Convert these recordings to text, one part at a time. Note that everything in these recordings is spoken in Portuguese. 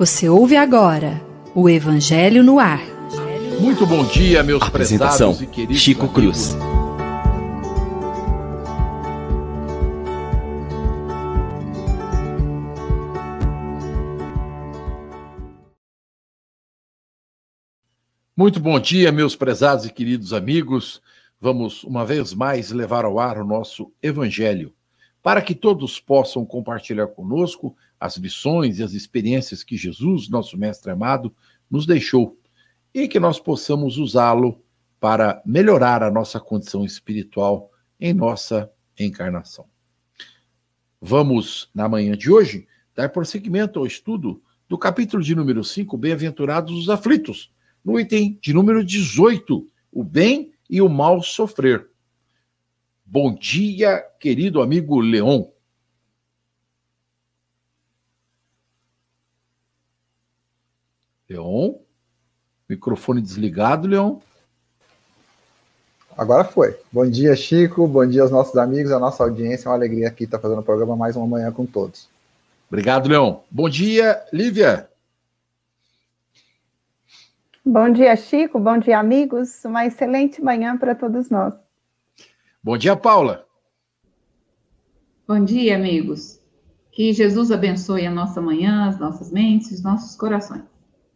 Você ouve agora o Evangelho no Ar. Muito bom dia, meus Apresentação, prezados e queridos Chico amigos. Cruz. Muito bom dia, meus prezados e queridos amigos. Vamos uma vez mais levar ao ar o nosso Evangelho, para que todos possam compartilhar conosco as lições e as experiências que Jesus, nosso Mestre amado, nos deixou e que nós possamos usá-lo para melhorar a nossa condição espiritual em nossa encarnação. Vamos, na manhã de hoje, dar prosseguimento ao estudo do capítulo de número 5, Bem-aventurados os aflitos, no item de número 18, o bem e o mal sofrer. Bom dia, querido amigo Leon. Leon? Microfone desligado, Leon. Agora foi. Bom dia, Chico. Bom dia aos nossos amigos, à nossa audiência. É uma alegria aqui estar fazendo o programa mais uma manhã com todos. Obrigado, Leon. Bom dia, Lívia. Bom dia, Chico. Bom dia, amigos. Uma excelente manhã para todos nós. Bom dia, Paula. Bom dia, amigos. Que Jesus abençoe a nossa manhã, as nossas mentes, os nossos corações.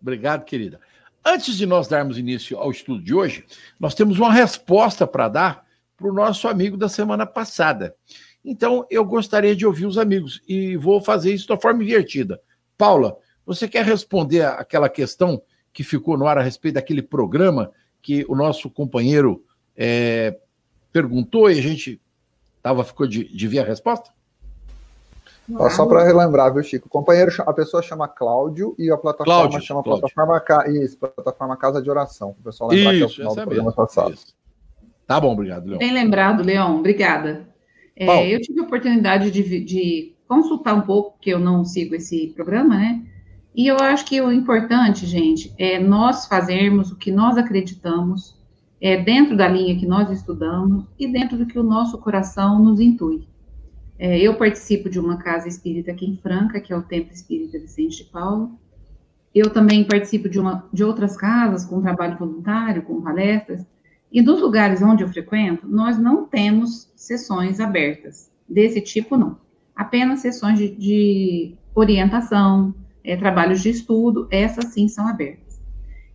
Obrigado, querida. Antes de nós darmos início ao estudo de hoje, nós temos uma resposta para dar para o nosso amigo da semana passada. Então, eu gostaria de ouvir os amigos e vou fazer isso da forma invertida. Paula, você quer responder aquela questão que ficou no ar a respeito daquele programa que o nosso companheiro é, perguntou e a gente tava, ficou de, de ver a resposta? Ó, só para relembrar, viu, Chico? O companheiro, a pessoa chama Cláudio e a plataforma Cláudio, chama Cláudio. plataforma, isso, plataforma Casa de Oração. O pessoal lembrar que é o Isso, final do é programa mesmo. passado. Isso. Tá bom, obrigado, Leon. Bem lembrado, Leon. Obrigada. É, eu tive a oportunidade de, de consultar um pouco, porque eu não sigo esse programa, né? E eu acho que o importante, gente, é nós fazermos o que nós acreditamos, é dentro da linha que nós estudamos e dentro do que o nosso coração nos intui. É, eu participo de uma casa espírita aqui em Franca, que é o Templo Espírita Vicente de Paulo. Eu também participo de, uma, de outras casas com trabalho voluntário, com palestras. E dos lugares onde eu frequento, nós não temos sessões abertas. Desse tipo, não. Apenas sessões de, de orientação, é, trabalhos de estudo, essas sim são abertas.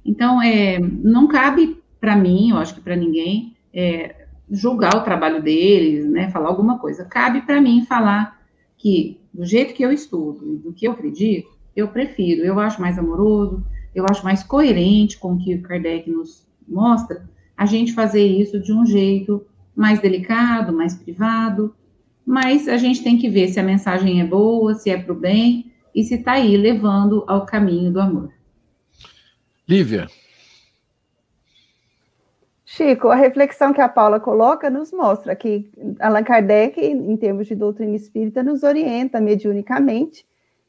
Então, é, não cabe para mim, eu acho que para ninguém, é, julgar o trabalho deles, né, falar alguma coisa. Cabe para mim falar que, do jeito que eu estudo e do que eu acredito, eu prefiro, eu acho mais amoroso, eu acho mais coerente com o que o Kardec nos mostra, a gente fazer isso de um jeito mais delicado, mais privado, mas a gente tem que ver se a mensagem é boa, se é para o bem e se está aí levando ao caminho do amor. Lívia, Chico, a reflexão que a Paula coloca nos mostra que Allan Kardec, em termos de doutrina espírita, nos orienta mediunicamente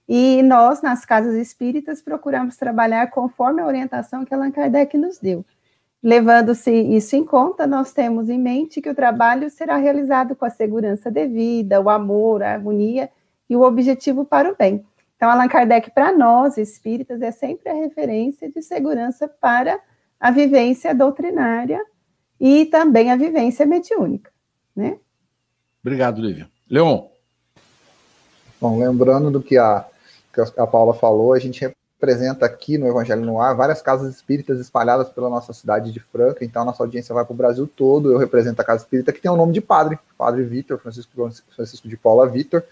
e nós, nas casas espíritas, procuramos trabalhar conforme a orientação que Allan Kardec nos deu. Levando-se isso em conta, nós temos em mente que o trabalho será realizado com a segurança devida, o amor, a harmonia e o objetivo para o bem. Então, Allan Kardec, para nós espíritas, é sempre a referência de segurança para a vivência doutrinária e também a vivência mediúnica, né? obrigado, Lívia. Leon, Bom, lembrando do que a, que a Paula falou, a gente representa aqui no Evangelho no Ar várias casas espíritas espalhadas pela nossa cidade de Franca, então a nossa audiência vai para o Brasil todo. Eu represento a casa espírita que tem o nome de padre, Padre Vitor, Francisco, Francisco de Paula Vitor.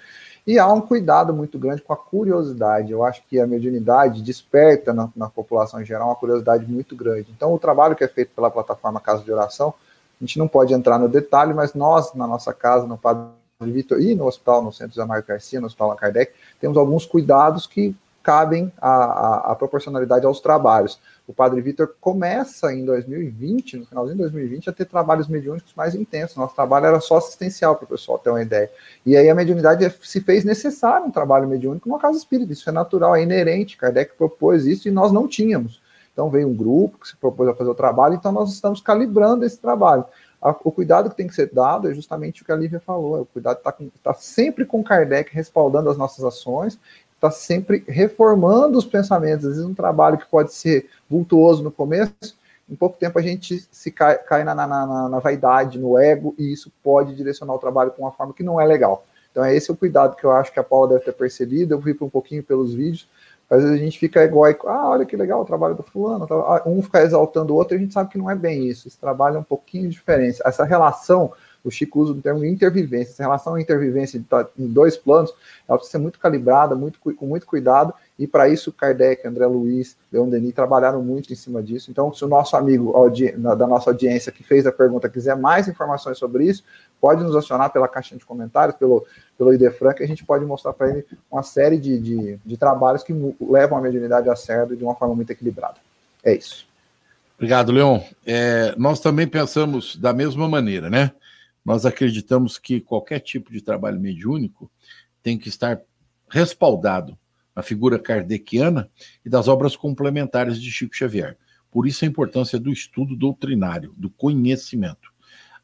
E há um cuidado muito grande com a curiosidade. Eu acho que a mediunidade desperta na, na população em geral uma curiosidade muito grande. Então, o trabalho que é feito pela plataforma Casa de Oração, a gente não pode entrar no detalhe, mas nós, na nossa casa, no Padre Vitor e no hospital, no Centro José Garcia, no Hospital Allan Kardec, temos alguns cuidados que cabem à proporcionalidade aos trabalhos. O Padre Vitor começa em 2020, no finalzinho de 2020, a ter trabalhos mediúnicos mais intensos. Nosso trabalho era só assistencial, para o pessoal ter uma ideia. E aí a mediunidade se fez necessário um trabalho mediúnico numa casa espírita. Isso é natural, é inerente. Kardec propôs isso e nós não tínhamos. Então veio um grupo que se propôs a fazer o trabalho, então nós estamos calibrando esse trabalho. O cuidado que tem que ser dado é justamente o que a Lívia falou, é o cuidado está tá sempre com Kardec respaldando as nossas ações, está sempre reformando os pensamentos. Às vezes, um trabalho que pode ser vultuoso no começo, em pouco tempo a gente se cai, cai na, na, na, na, vaidade, no ego, e isso pode direcionar o trabalho com uma forma que não é legal. Então, é esse o cuidado que eu acho que a Paula deve ter percebido. Eu vi um pouquinho pelos vídeos. Às vezes a gente fica egóico, ah, olha que legal o trabalho do fulano, ah, um fica exaltando o outro, a gente sabe que não é bem isso. Esse trabalho é um pouquinho diferente. Essa relação o Chico usa o termo intervivência. Essa relação à intervivência em dois planos, ela precisa ser muito calibrada, muito, com muito cuidado, e para isso Kardec, André Luiz, Leon Denis trabalharam muito em cima disso. Então, se o nosso amigo da nossa audiência que fez a pergunta quiser mais informações sobre isso, pode nos acionar pela caixinha de comentários, pelo, pelo IDFran, que a gente pode mostrar para ele uma série de, de, de, trabalhos que levam a mediunidade a sério de uma forma muito equilibrada. É isso. Obrigado, Leon. É, nós também pensamos da mesma maneira, né? Nós acreditamos que qualquer tipo de trabalho mediúnico tem que estar respaldado na figura kardeciana e das obras complementares de Chico Xavier. Por isso a importância do estudo doutrinário, do conhecimento.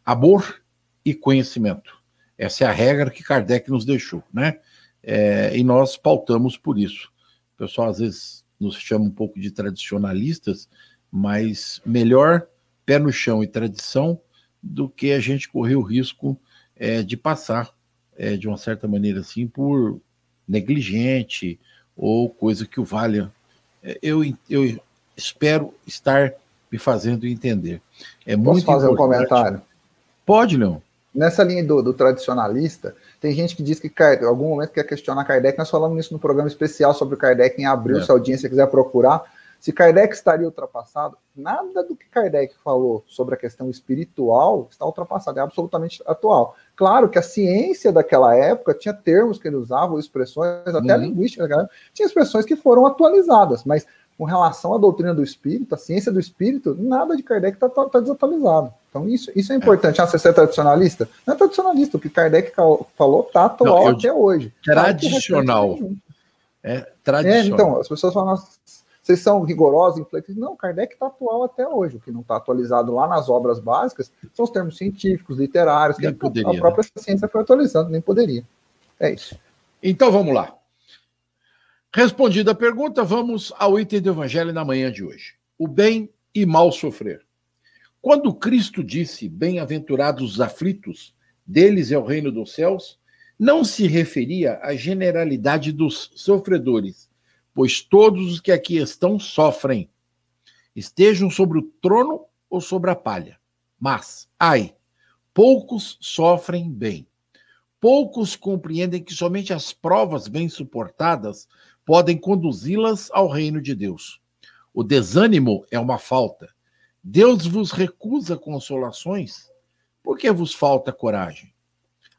Amor e conhecimento. Essa é a regra que Kardec nos deixou, né? É, e nós pautamos por isso. O pessoal às vezes nos chama um pouco de tradicionalistas, mas melhor pé no chão e tradição do que a gente correr o risco é, de passar, é, de uma certa maneira assim, por negligente ou coisa que o valha. É, eu, eu espero estar me fazendo entender. É Posso muito fazer importante. um comentário? Pode, Leon. Nessa linha do, do, tradicionalista, tem gente que diz que em algum momento quer questionar Kardec. Nós falamos isso no programa especial sobre o Kardec em abril, é. se a audiência quiser procurar. Se Kardec estaria ultrapassado, nada do que Kardec falou sobre a questão espiritual está ultrapassado, é absolutamente atual. Claro que a ciência daquela época tinha termos que ele usava, expressões, até uhum. a linguística época, tinha expressões que foram atualizadas, mas com relação à doutrina do espírito, a ciência do espírito, nada de Kardec está tá desatualizado. Então, isso, isso é importante. É. Ah, você é tradicionalista? Não é tradicionalista, o que Kardec falou está atual Não, até hoje. Tradicional. É, tradicional. É, então, as pessoas falam, vocês são rigorosos, inflexíveis. Não, Kardec está atual até hoje. O que não está atualizado lá nas obras básicas são os termos científicos, literários, que poderia, a própria né? ciência foi atualizando, nem poderia. É isso. Então vamos lá. Respondida a pergunta, vamos ao item do Evangelho na manhã de hoje. O bem e mal sofrer. Quando Cristo disse: Bem-aventurados os aflitos, deles é o reino dos céus, não se referia à generalidade dos sofredores, pois todos os que aqui estão sofrem, estejam sobre o trono ou sobre a palha. Mas, ai, poucos sofrem bem. Poucos compreendem que somente as provas bem suportadas podem conduzi-las ao reino de Deus. O desânimo é uma falta. Deus vos recusa consolações porque vos falta coragem.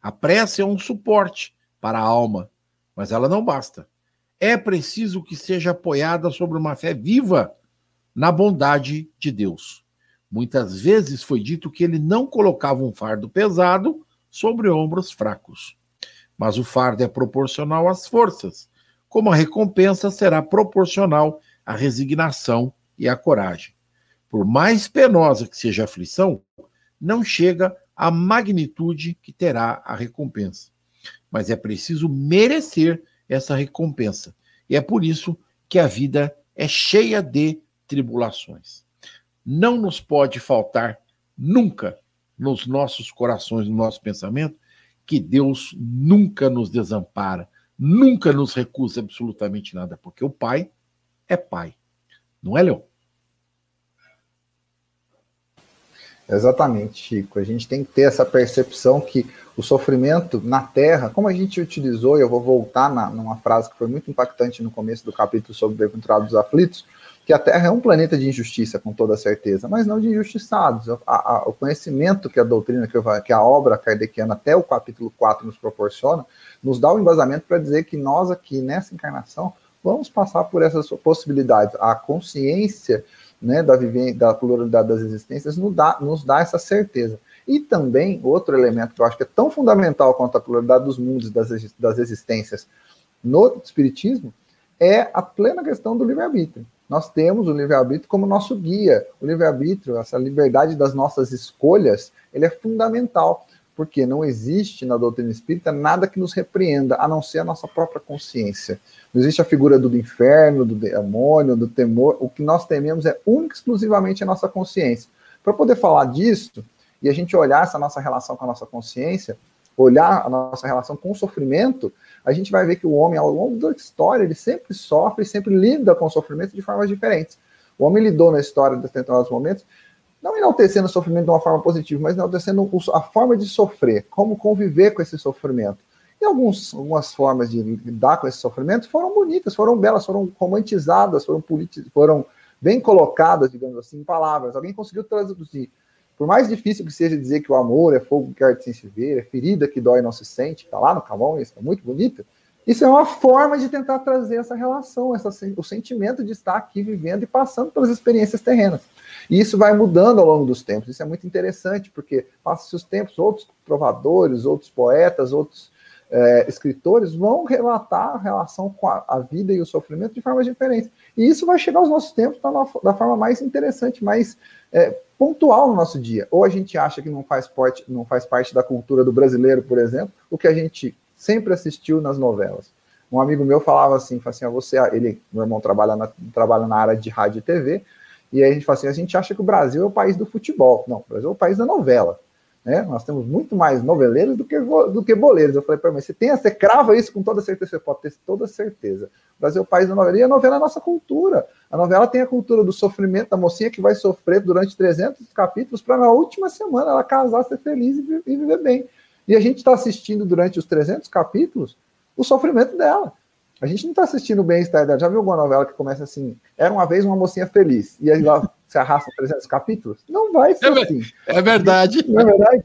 A prece é um suporte para a alma, mas ela não basta é preciso que seja apoiada sobre uma fé viva na bondade de Deus. Muitas vezes foi dito que ele não colocava um fardo pesado sobre ombros fracos. Mas o fardo é proporcional às forças, como a recompensa será proporcional à resignação e à coragem. Por mais penosa que seja a aflição, não chega à magnitude que terá a recompensa. Mas é preciso merecer essa recompensa. E é por isso que a vida é cheia de tribulações. Não nos pode faltar nunca nos nossos corações, no nosso pensamento, que Deus nunca nos desampara, nunca nos recusa absolutamente nada, porque o Pai é Pai. Não é, Leon? Exatamente, Chico. A gente tem que ter essa percepção que o sofrimento na Terra, como a gente utilizou, e eu vou voltar na, numa frase que foi muito impactante no começo do capítulo sobre Bem-aventurados aflitos, que a Terra é um planeta de injustiça, com toda certeza, mas não de injustiçados. A, a, o conhecimento que a doutrina, que, eu, que a obra kardeciana, até o capítulo 4, nos proporciona, nos dá o um embasamento para dizer que nós aqui, nessa encarnação, vamos passar por essas possibilidades. A consciência né, da, da pluralidade das existências nos dá, nos dá essa certeza. E também, outro elemento que eu acho que é tão fundamental quanto a pluralidade dos mundos das, das existências no Espiritismo é a plena questão do livre-arbítrio. Nós temos o livre-arbítrio como nosso guia. O livre-arbítrio, essa liberdade das nossas escolhas, ele é fundamental. Porque não existe na doutrina espírita nada que nos repreenda, a não ser a nossa própria consciência. Não existe a figura do inferno, do demônio, do temor. O que nós tememos é única e exclusivamente a nossa consciência. Para poder falar disso, e a gente olhar essa nossa relação com a nossa consciência, olhar a nossa relação com o sofrimento, a gente vai ver que o homem, ao longo da história, ele sempre sofre, sempre lida com o sofrimento de formas diferentes. O homem lidou na história de determinados momentos não enaltecendo o sofrimento de uma forma positiva, mas enaltecendo a forma de sofrer, como conviver com esse sofrimento. E alguns, algumas formas de lidar com esse sofrimento foram bonitas, foram belas, foram romantizadas, foram, foram bem colocadas, digamos assim, em palavras. Alguém conseguiu traduzir. Por mais difícil que seja dizer que o amor é fogo que arde sem se ver, é ferida que dói e não se sente, está lá no Camões, é muito bonita. Isso é uma forma de tentar trazer essa relação, essa, o sentimento de estar aqui vivendo e passando pelas experiências terrenas. E isso vai mudando ao longo dos tempos. Isso é muito interessante, porque passa os tempos, outros trovadores, outros poetas, outros é, escritores vão relatar a relação com a, a, vida e o sofrimento de formas diferentes. E isso vai chegar aos nossos tempos da, da forma mais interessante, mais é, pontual no nosso dia. Ou a gente acha que não faz, parte, não faz parte da cultura do brasileiro, por exemplo, o que a gente sempre assistiu nas novelas. Um amigo meu falava assim, assim, ah, você, ele, meu irmão trabalha na, trabalha na área de rádio e TV, e aí a gente fala assim, a gente acha que o Brasil é o país do futebol. Não, o Brasil é o país da novela. Né? Nós temos muito mais noveleiros do que, do que boleiros. Eu falei para ele, você tem, você crava isso com toda certeza, você pode ter toda certeza. O Brasil é o país da novela, e a novela é a nossa cultura. A novela tem a cultura do sofrimento da mocinha que vai sofrer durante 300 capítulos para na última semana ela casar, ser feliz e viver bem. E a gente está assistindo durante os 300 capítulos o sofrimento dela. A gente não está assistindo o bem-estar dela. Já viu alguma novela que começa assim? Era uma vez uma mocinha feliz. E aí lá se arrasta 300 capítulos? Não vai ser é, assim. É verdade. Não é verdade?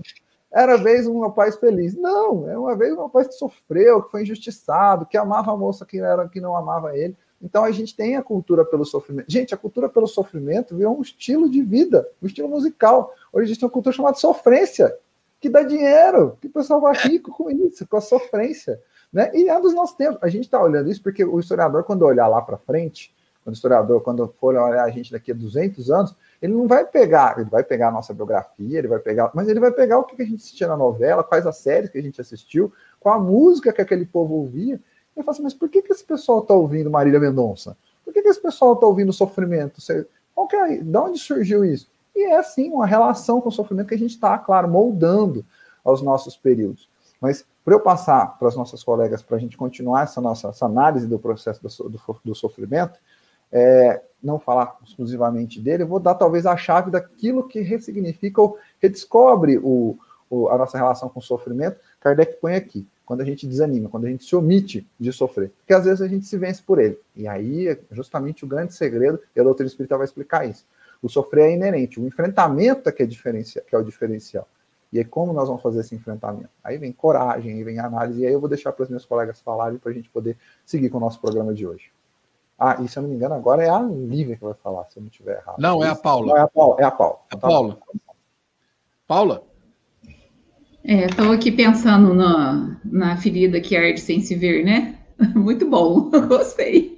Era vez um rapaz feliz. Não, é uma vez um rapaz que sofreu, que foi injustiçado, que amava a moça que, era, que não amava ele. Então a gente tem a cultura pelo sofrimento. Gente, a cultura pelo sofrimento virou um estilo de vida, um estilo musical. Hoje a gente tem uma cultura chamada sofrência, que dá dinheiro, que o pessoal vai rico com isso, com a sofrência. Né? E é dos nossos tempos. A gente está olhando isso porque o historiador, quando olhar lá para frente, quando o historiador, quando for olhar a gente daqui a 200 anos, ele não vai pegar, ele vai pegar a nossa biografia, ele vai pegar, mas ele vai pegar o que a gente assistia na novela, quais as séries que a gente assistiu, qual a música que aquele povo ouvia. E eu falo assim, mas por que, que esse pessoal está ouvindo Marília Mendonça? Por que, que esse pessoal está ouvindo sofrimento? Qual que é, de onde surgiu isso? E é assim, uma relação com o sofrimento que a gente está, claro, moldando aos nossos períodos. Mas para eu passar para as nossas colegas, para a gente continuar essa nossa essa análise do processo do, do, do sofrimento, é, não falar exclusivamente dele, eu vou dar talvez a chave daquilo que ressignifica ou redescobre o, o, a nossa relação com o sofrimento. Kardec põe aqui, quando a gente desanima, quando a gente se omite de sofrer, porque às vezes a gente se vence por ele. E aí é justamente o grande segredo, e a doutrina espírita vai explicar isso. O sofrer é inerente, o enfrentamento é que é, diferencia, que é o diferencial. E aí, como nós vamos fazer esse enfrentamento? Aí vem coragem, aí vem análise, e aí eu vou deixar para os meus colegas falarem para a gente poder seguir com o nosso programa de hoje. Ah, e se eu não me engano, agora é a Lívia que vai falar, se eu não estiver errado. Não, é a Paula. Não, é a Paula. É a Paula. É a Paula. Paula? É, estou aqui pensando na, na ferida que arde sem se ver, né? Muito bom, gostei.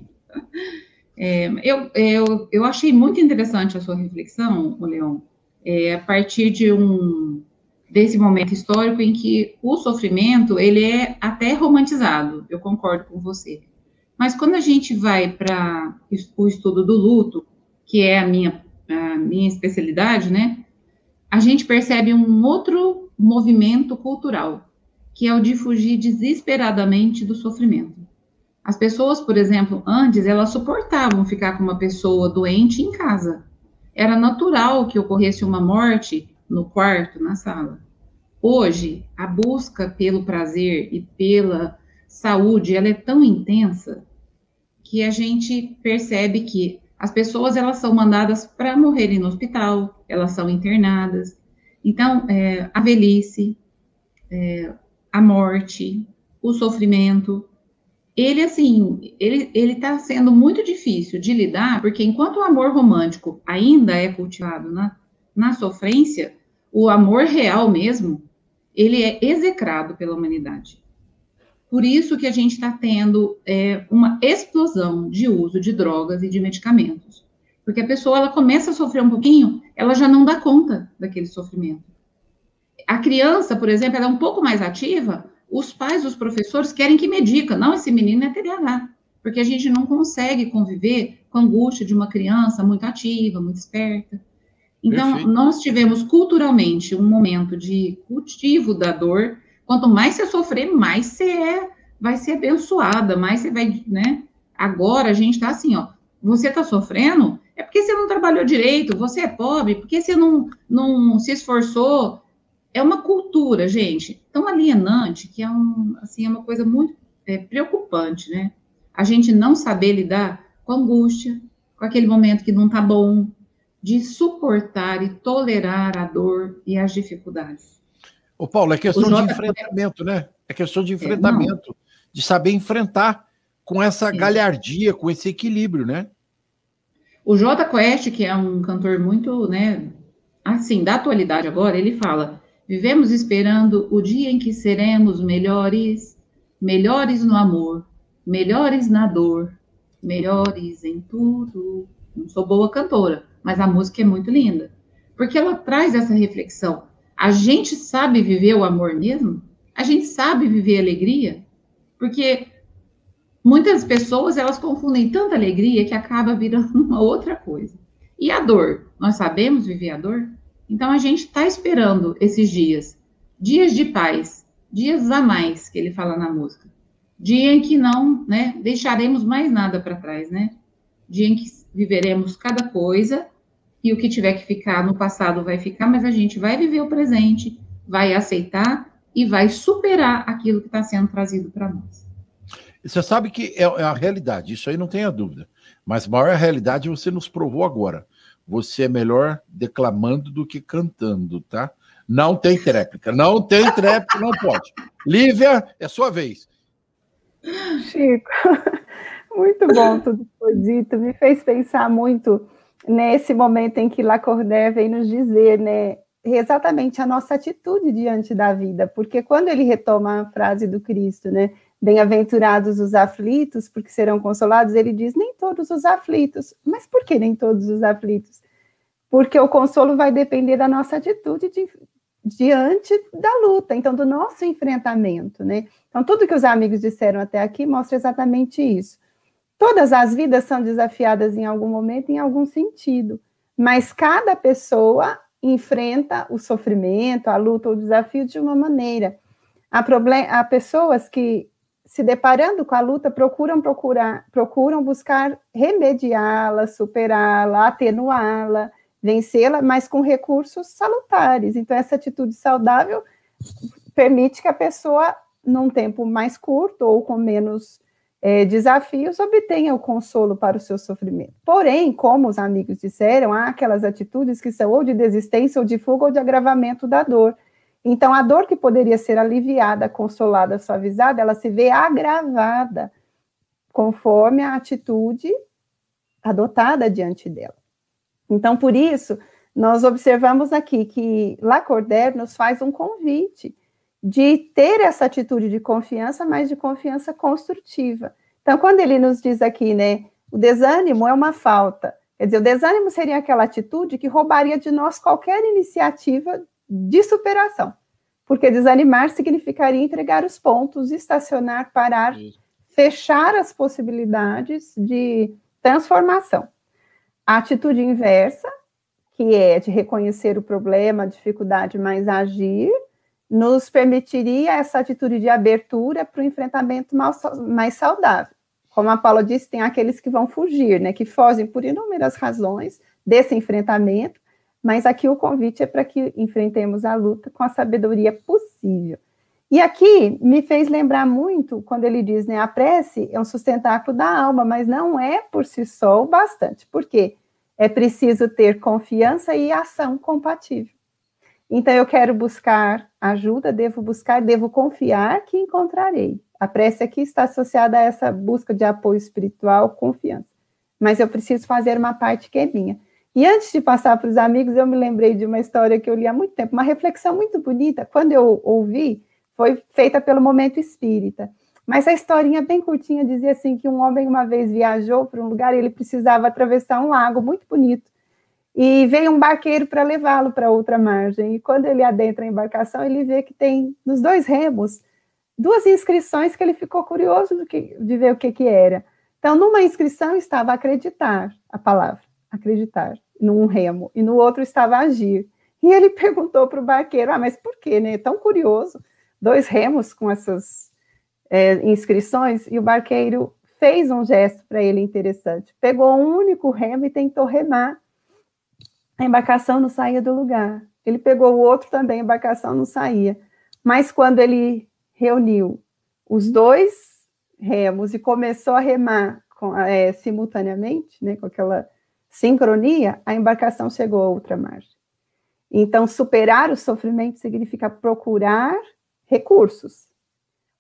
É, eu, eu, eu achei muito interessante a sua reflexão, Leon, é, a partir de um desse momento histórico em que o sofrimento ele é até romantizado. Eu concordo com você. Mas quando a gente vai para o estudo do luto, que é a minha, a minha especialidade, né? A gente percebe um outro movimento cultural, que é o de fugir desesperadamente do sofrimento. As pessoas, por exemplo, antes, elas suportavam ficar com uma pessoa doente em casa. Era natural que ocorresse uma morte no quarto, na sala. Hoje, a busca pelo prazer e pela saúde, ela é tão intensa que a gente percebe que as pessoas elas são mandadas para morrerem no hospital, elas são internadas. Então, é, a velhice, é, a morte, o sofrimento, ele assim, ele ele está sendo muito difícil de lidar, porque enquanto o amor romântico ainda é cultivado na, na sofrência, o amor real mesmo, ele é execrado pela humanidade. Por isso que a gente está tendo é, uma explosão de uso de drogas e de medicamentos. Porque a pessoa ela começa a sofrer um pouquinho, ela já não dá conta daquele sofrimento. a criança, por exemplo, ela é um pouco mais ativa, os pais, os professores querem que medica, não, esse menino é TDAH, porque a gente não consegue conviver com a angústia de uma criança muito ativa, muito esperta. Então, Perfeito. nós tivemos culturalmente um momento de cultivo da dor. Quanto mais você sofrer, mais você é, vai ser abençoada, mais você vai, né? Agora a gente está assim, ó. Você está sofrendo, é porque você não trabalhou direito, você é pobre, porque você não, não se esforçou. É uma cultura, gente, tão alienante que é, um, assim, é uma coisa muito é, preocupante, né? A gente não saber lidar com angústia, com aquele momento que não está bom, de suportar e tolerar a dor e as dificuldades. Ô, Paulo, é questão J... de enfrentamento, né? É questão de é, enfrentamento, é, de saber enfrentar com essa Sim. galhardia, com esse equilíbrio, né? O J Quest, que é um cantor muito, né, assim, da atualidade agora, ele fala: "Vivemos esperando o dia em que seremos melhores, melhores no amor, melhores na dor, melhores em tudo". Não sou boa cantora, mas a música é muito linda, porque ela traz essa reflexão. A gente sabe viver o amor mesmo? A gente sabe viver alegria? Porque muitas pessoas elas confundem tanta alegria que acaba virando uma outra coisa. E a dor? Nós sabemos viver a dor? Então a gente está esperando esses dias, dias de paz, dias a mais que ele fala na música, dia em que não, né, deixaremos mais nada para trás, né? Dia em que viveremos cada coisa e o que tiver que ficar no passado vai ficar, mas a gente vai viver o presente, vai aceitar e vai superar aquilo que está sendo trazido para nós. Você sabe que é, é, a realidade, isso aí não tenha dúvida. Mas maior realidade você nos provou agora. Você é melhor declamando do que cantando, tá? Não tem tréplica, não tem tréplica, não pode. Lívia, é sua vez. Chico, muito bom tudo que foi dito. Me fez pensar muito nesse momento em que Lacordaire vem nos dizer, né, exatamente a nossa atitude diante da vida, porque quando ele retoma a frase do Cristo, né, bem-aventurados os aflitos, porque serão consolados, ele diz nem todos os aflitos. Mas por que nem todos os aflitos? Porque o consolo vai depender da nossa atitude de, diante da luta, então do nosso enfrentamento, né? Então tudo que os amigos disseram até aqui mostra exatamente isso. Todas as vidas são desafiadas em algum momento, em algum sentido, mas cada pessoa enfrenta o sofrimento, a luta, o desafio de uma maneira. Há, há pessoas que, se deparando com a luta, procuram procurar, procuram buscar remediá-la, superá-la, atenuá-la, vencê-la, mas com recursos salutares. Então, essa atitude saudável permite que a pessoa, num tempo mais curto ou com menos é, desafios, obtenha o consolo para o seu sofrimento. Porém, como os amigos disseram, há aquelas atitudes que são ou de desistência, ou de fuga, ou de agravamento da dor. Então, a dor que poderia ser aliviada, consolada, suavizada, ela se vê agravada conforme a atitude adotada diante dela. Então, por isso, nós observamos aqui que Lacordaire nos faz um convite de ter essa atitude de confiança, mas de confiança construtiva. Então, quando ele nos diz aqui, né, o desânimo é uma falta. Quer dizer, o desânimo seria aquela atitude que roubaria de nós qualquer iniciativa de superação. Porque desanimar significaria entregar os pontos, estacionar, parar, fechar as possibilidades de transformação. A atitude inversa, que é de reconhecer o problema, a dificuldade, mas agir, nos permitiria essa atitude de abertura para o enfrentamento mais saudável. Como a Paula disse, tem aqueles que vão fugir, né, que fogem por inúmeras razões desse enfrentamento, mas aqui o convite é para que enfrentemos a luta com a sabedoria possível. E aqui me fez lembrar muito quando ele diz, né, a prece é um sustentáculo da alma, mas não é por si só o bastante. Por quê? É preciso ter confiança e ação compatível. Então, eu quero buscar ajuda, devo buscar, devo confiar que encontrarei. A prece aqui está associada a essa busca de apoio espiritual, confiança. Mas eu preciso fazer uma parte que é minha. E antes de passar para os amigos, eu me lembrei de uma história que eu li há muito tempo, uma reflexão muito bonita. Quando eu ouvi, foi feita pelo Momento Espírita. Mas a historinha bem curtinha dizia assim que um homem uma vez viajou para um lugar e ele precisava atravessar um lago muito bonito. e veio um barqueiro para levá-lo para outra margem. E quando ele adentra a embarcação, ele vê que tem nos dois remos duas inscrições que ele ficou curioso que, de ver o que, que era. Então, numa inscrição estava acreditar, a palavra, acreditar, num remo, e no outro estava agir. E ele perguntou para o barqueiro: Ah, mas por quê, né? Tão curioso, dois remos com essas é, inscrições, e o barqueiro fez um gesto para ele interessante. Pegou um único remo e tentou remar a embarcação não saía do lugar. Ele pegou o outro também, a embarcação não saía. Mas quando ele reuniu os dois remos e começou a remar é, simultaneamente, né, com aquela sincronia, a embarcação chegou a outra margem. Então, superar o sofrimento significa procurar recursos.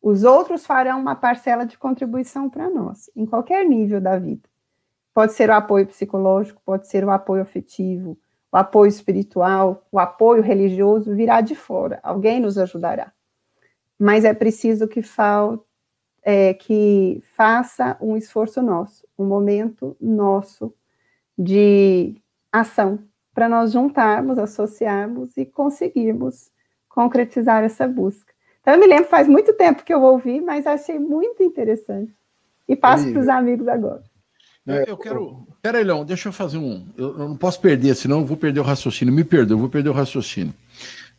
Os outros farão uma parcela de contribuição para nós, em qualquer nível da vida. Pode ser o apoio psicológico, pode ser o apoio afetivo, o apoio espiritual, o apoio religioso virá de fora, alguém nos ajudará. Mas é preciso que, fal, é, que faça um esforço nosso, um momento nosso de ação, para nós juntarmos, associarmos e conseguirmos concretizar essa busca. Então, eu me lembro, faz muito tempo que eu ouvi, mas achei muito interessante. E passo para os amigos agora. Eu, eu quero. Pera aí, Leão, deixa eu fazer um. Eu, eu, não posso perder, senão eu vou perder o raciocínio. Me perdoa, eu vou perder o raciocínio.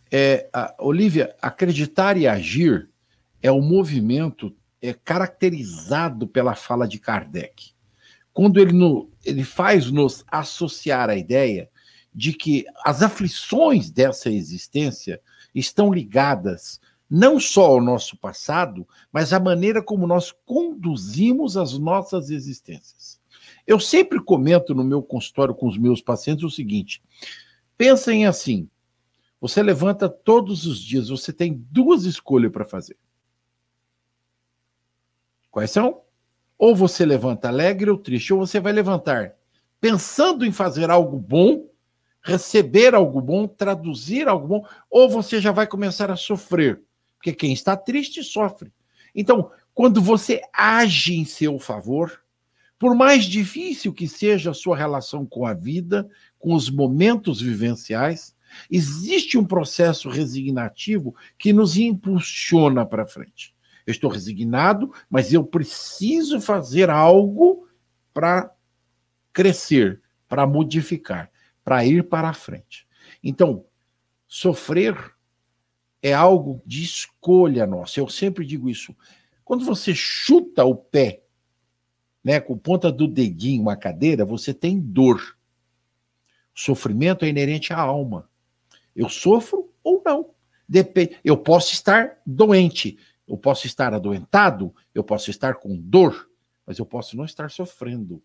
É, a, Olivia, acreditar e agir é o um movimento é, caracterizado pela fala de Kardec. Quando ele, no, ele faz nos associar a ideia de que as aflições dessa existência estão ligadas não só ao nosso passado, mas à maneira como nós conduzimos as nossas existências. Eu sempre comento no meu consultório com os meus pacientes o seguinte: pensem assim. Você levanta todos os dias, você tem duas escolhas para fazer. Quais são? Ou você levanta alegre ou triste, ou você vai levantar pensando em fazer algo bom, receber algo bom, traduzir algo bom, ou você já vai começar a sofrer. Porque quem está triste sofre. Então, quando você age em seu favor, por mais difícil que seja a sua relação com a vida, com os momentos vivenciais, existe um processo resignativo que nos impulsiona para frente. Eu estou resignado, mas eu preciso fazer algo para crescer, para modificar, para ir para a frente. Então, sofrer é algo de escolha nossa. Eu sempre digo isso. Quando você chuta o pé né, com ponta do dedinho uma cadeira, você tem dor. Sofrimento é inerente à alma. Eu sofro ou não. Depende. Eu posso estar doente, eu posso estar adoentado, eu posso estar com dor, mas eu posso não estar sofrendo.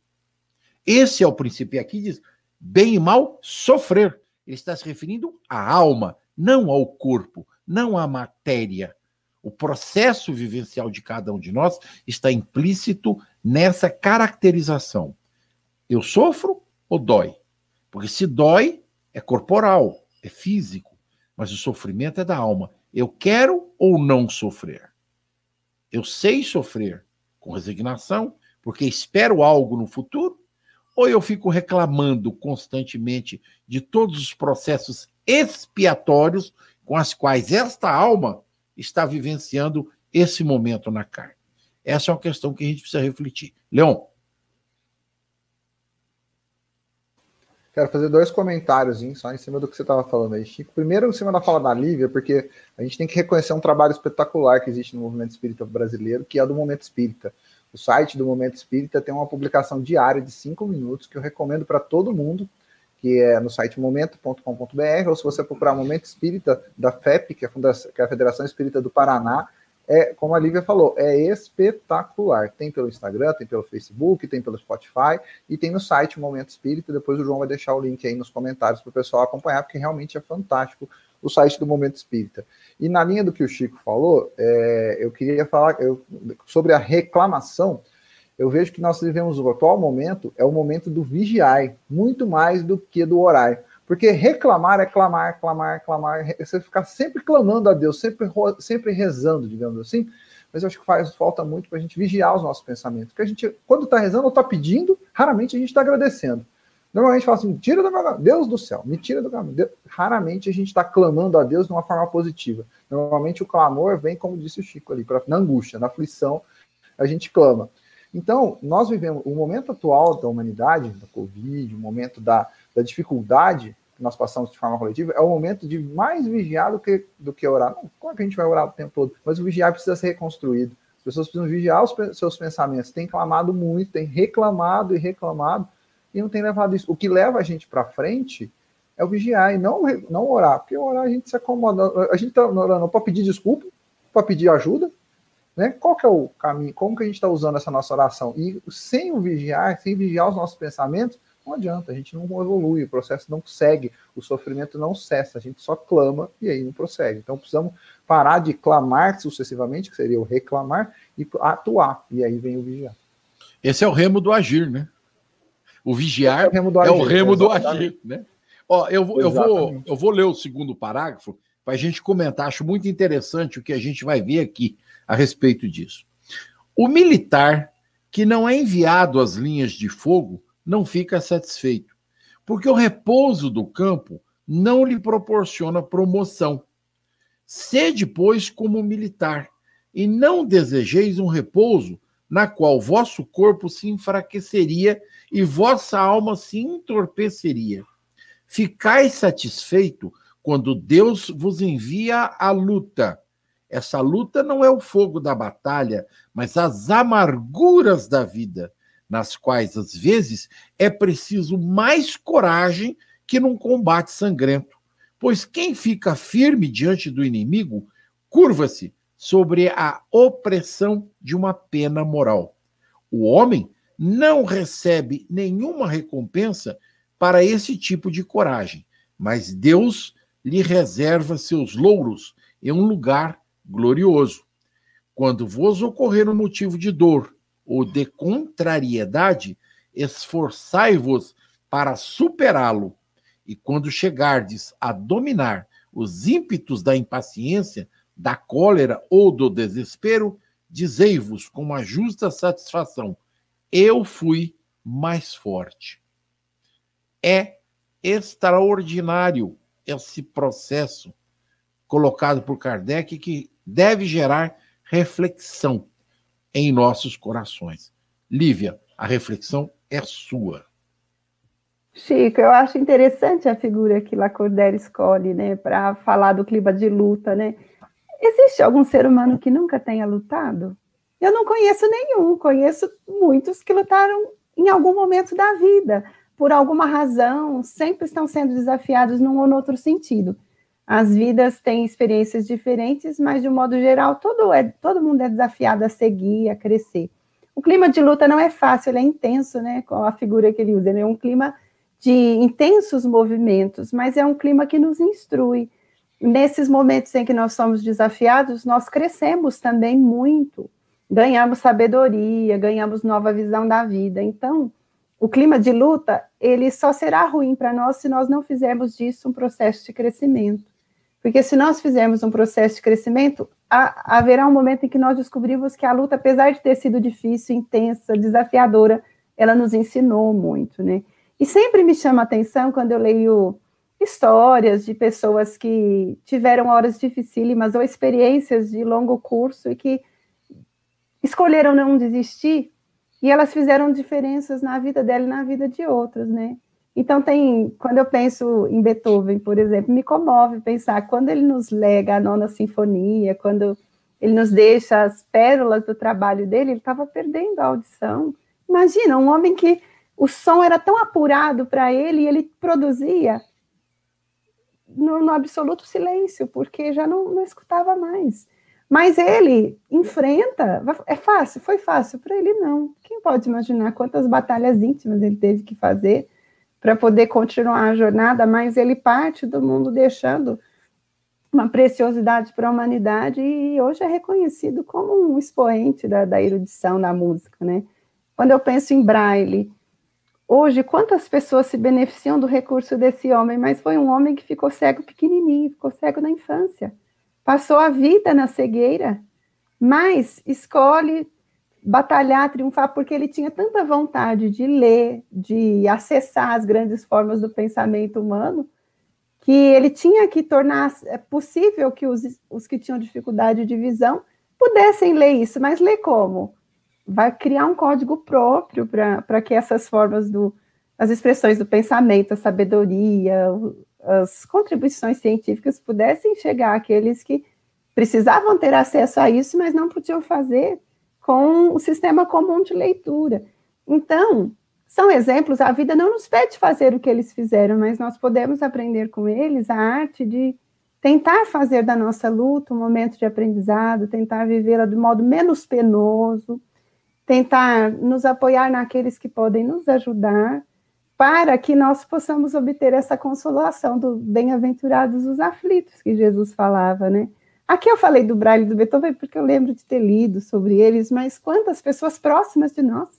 Esse é o princípio. E aqui diz: bem e mal, sofrer. Ele está se referindo à alma, não ao corpo, não à matéria. O processo vivencial de cada um de nós está implícito nessa caracterização. Eu sofro ou dói? Porque se dói, é corporal, é físico, mas o sofrimento é da alma. Eu quero ou não sofrer? Eu sei sofrer com resignação, porque espero algo no futuro, ou eu fico reclamando constantemente de todos os processos expiatórios com as quais esta alma está vivenciando esse momento na carne? Essa é uma questão que a gente precisa refletir. Leon. Quero fazer dois comentários só em cima do que você estava falando aí, Chico. Primeiro, em cima da fala da Lívia, porque a gente tem que reconhecer um trabalho espetacular que existe no movimento espírita brasileiro, que é do Momento Espírita. O site do Momento Espírita tem uma publicação diária de cinco minutos que eu recomendo para todo mundo, que é no site momento.com.br, ou se você procurar Momento Espírita da FEP, que é, que é a Federação Espírita do Paraná, é, como a Lívia falou, é espetacular. Tem pelo Instagram, tem pelo Facebook, tem pelo Spotify e tem no site Momento Espírita. Depois o João vai deixar o link aí nos comentários para o pessoal acompanhar, porque realmente é fantástico o site do Momento Espírita. E na linha do que o Chico falou, é, eu queria falar eu, sobre a reclamação eu vejo que nós vivemos o atual momento é o momento do vigiar, muito mais do que do orar. Porque reclamar é clamar, clamar, clamar, você ficar sempre clamando a Deus, sempre, sempre rezando, digamos assim. Mas eu acho que faz falta muito para a gente vigiar os nossos pensamentos. Porque a gente, quando está rezando ou está pedindo, raramente a gente está agradecendo. Normalmente fala assim, tira do meu caminho, Deus do céu, me tira do caminho. Deus, raramente a gente está clamando a Deus de uma forma positiva. Normalmente o clamor vem, como disse o Chico ali, pra, na angústia, na aflição, a gente clama. Então, nós vivemos o momento atual da humanidade, da Covid, o momento da, da dificuldade que nós passamos de forma coletiva, é o momento de mais vigiar do que, do que orar. Não, como é que a gente vai orar o tempo todo? Mas o vigiar precisa ser reconstruído. As pessoas precisam vigiar os seus pensamentos. Tem clamado muito, tem reclamado e reclamado, e não tem levado isso. O que leva a gente para frente é o vigiar e não, não orar, porque orar a gente se acomoda. A gente está orando para pedir desculpa, para pedir ajuda, né? Qual que é o caminho? Como que a gente está usando essa nossa oração? E sem o vigiar, sem vigiar os nossos pensamentos, não adianta, a gente não evolui, o processo não segue, o sofrimento não cessa, a gente só clama e aí não prossegue. Então precisamos parar de clamar sucessivamente, que seria o reclamar, e atuar, e aí vem o vigiar. Esse é o remo do agir, né? O vigiar é o remo do agir, é o remo do agir né? Ó, eu, eu, vou, eu vou ler o segundo parágrafo para a gente comentar. Acho muito interessante o que a gente vai ver aqui a respeito disso. O militar que não é enviado às linhas de fogo não fica satisfeito, porque o repouso do campo não lhe proporciona promoção. Sede, pois, como militar, e não desejeis um repouso na qual vosso corpo se enfraqueceria e vossa alma se entorpeceria. Ficais satisfeito quando Deus vos envia a luta. Essa luta não é o fogo da batalha, mas as amarguras da vida, nas quais às vezes é preciso mais coragem que num combate sangrento. Pois quem fica firme diante do inimigo curva-se sobre a opressão de uma pena moral. O homem não recebe nenhuma recompensa para esse tipo de coragem, mas Deus lhe reserva seus louros em um lugar glorioso. Quando vos ocorrer um motivo de dor ou de contrariedade, esforçai-vos para superá-lo. E quando chegardes a dominar os ímpetos da impaciência, da cólera ou do desespero, dizei-vos com uma justa satisfação: eu fui mais forte. É extraordinário esse processo colocado por Kardec que deve gerar reflexão em nossos corações. Lívia, a reflexão é sua. Chico, eu acho interessante a figura que Lacordaire escolhe, né, para falar do clima de luta, né? Existe algum ser humano que nunca tenha lutado? Eu não conheço nenhum, conheço muitos que lutaram em algum momento da vida, por alguma razão, sempre estão sendo desafiados num ou outro sentido. As vidas têm experiências diferentes, mas de um modo geral, todo, é, todo mundo é desafiado a seguir, a crescer. O clima de luta não é fácil, ele é intenso, né? Com a figura que ele usa, ele é um clima de intensos movimentos, mas é um clima que nos instrui, nesses momentos em que nós somos desafiados, nós crescemos também muito, ganhamos sabedoria, ganhamos nova visão da vida. Então, o clima de luta, ele só será ruim para nós se nós não fizermos disso um processo de crescimento. Porque se nós fizermos um processo de crescimento, há, haverá um momento em que nós descobrimos que a luta, apesar de ter sido difícil, intensa, desafiadora, ela nos ensinou muito, né? E sempre me chama a atenção quando eu leio histórias de pessoas que tiveram horas dificílimas ou experiências de longo curso e que escolheram não desistir e elas fizeram diferenças na vida dela e na vida de outros, né? Então tem, quando eu penso em Beethoven, por exemplo, me comove pensar quando ele nos lega a nona sinfonia, quando ele nos deixa as pérolas do trabalho dele, ele estava perdendo a audição. Imagina, um homem que o som era tão apurado para ele e ele produzia no, no, absoluto silêncio, porque já não, não escutava mais. Mas ele enfrenta, é fácil, foi fácil, para ele não. Quem pode imaginar quantas batalhas íntimas ele teve que fazer para poder continuar a jornada, mas ele parte do mundo deixando uma preciosidade para a humanidade e hoje é reconhecido como um expoente da, da erudição da música, né? Quando eu penso em Braille, Hoje, quantas pessoas se beneficiam do recurso desse homem? Mas foi um homem que ficou cego pequenininho, ficou cego na infância. Passou a vida na cegueira, mas escolhe batalhar, triunfar, porque ele tinha tanta vontade de ler, de acessar as grandes formas do pensamento humano, que ele tinha que tornar é possível que os, os que tinham dificuldade de visão pudessem ler isso, mas ler como? Vai criar um código próprio para que essas formas do, as expressões do pensamento, a sabedoria, as contribuições científicas pudessem chegar àqueles que precisavam ter acesso a isso, mas não podiam fazer com o sistema comum de leitura. Então, são exemplos, a vida não nos pede fazer o que eles fizeram, mas nós podemos aprender com eles a arte de tentar fazer da nossa luta um momento de aprendizado, tentar vivê-la de modo menos penoso, tentar nos apoiar naqueles que podem nos ajudar, para que nós possamos obter essa consolação do bem-aventurados os aflitos que Jesus falava, né? Aqui eu falei do Braille do Beethoven porque eu lembro de ter lido sobre eles, mas quantas pessoas próximas de nós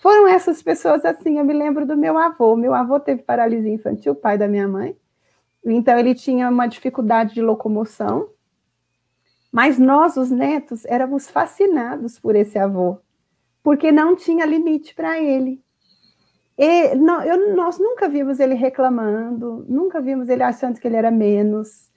foram essas pessoas assim? Eu me lembro do meu avô. Meu avô teve paralisia infantil, pai da minha mãe. Então ele tinha uma dificuldade de locomoção. Mas nós, os netos, éramos fascinados por esse avô, porque não tinha limite para ele. E, nós nunca vimos ele reclamando, nunca vimos ele achando que ele era menos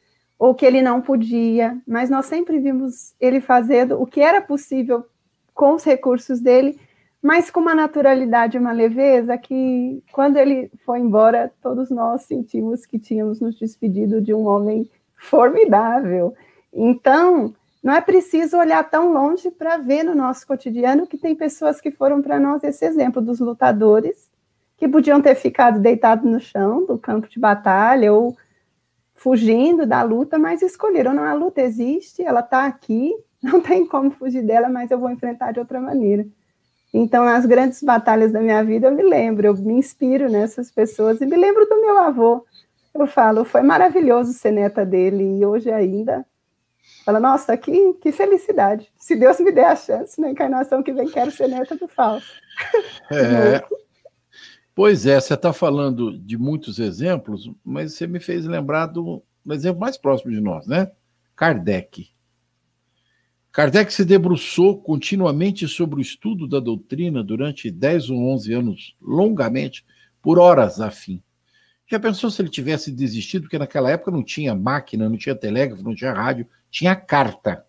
ou que ele não podia, mas nós sempre vimos ele fazendo o que era possível com os recursos dele, mas com uma naturalidade, uma leveza que, quando ele foi embora, todos nós sentimos que tínhamos nos despedido de um homem formidável. Então, não é preciso olhar tão longe para ver no nosso cotidiano que tem pessoas que foram para nós esse exemplo dos lutadores, que podiam ter ficado deitados no chão do campo de batalha ou fugindo da luta, mas escolheram, não, a luta existe, ela está aqui, não tem como fugir dela, mas eu vou enfrentar de outra maneira. Então, nas grandes batalhas da minha vida, eu me lembro, eu me inspiro nessas pessoas e me lembro do meu avô. Eu falo, foi maravilhoso ser neta dele e hoje ainda. Fala, nossa, que, que felicidade. Se Deus me der a chance na encarnação que vem, quero ser neta do Fausto. É, Pois é, você está falando de muitos exemplos, mas você me fez lembrar do, exemplo mais próximo de nós, né? Kardec. Kardec se debruçou continuamente sobre o estudo da doutrina durante 10 ou 11 anos, longamente, por horas a fim. Já pensou se ele tivesse desistido? Porque naquela época não tinha máquina, não tinha telégrafo, não tinha rádio, tinha carta.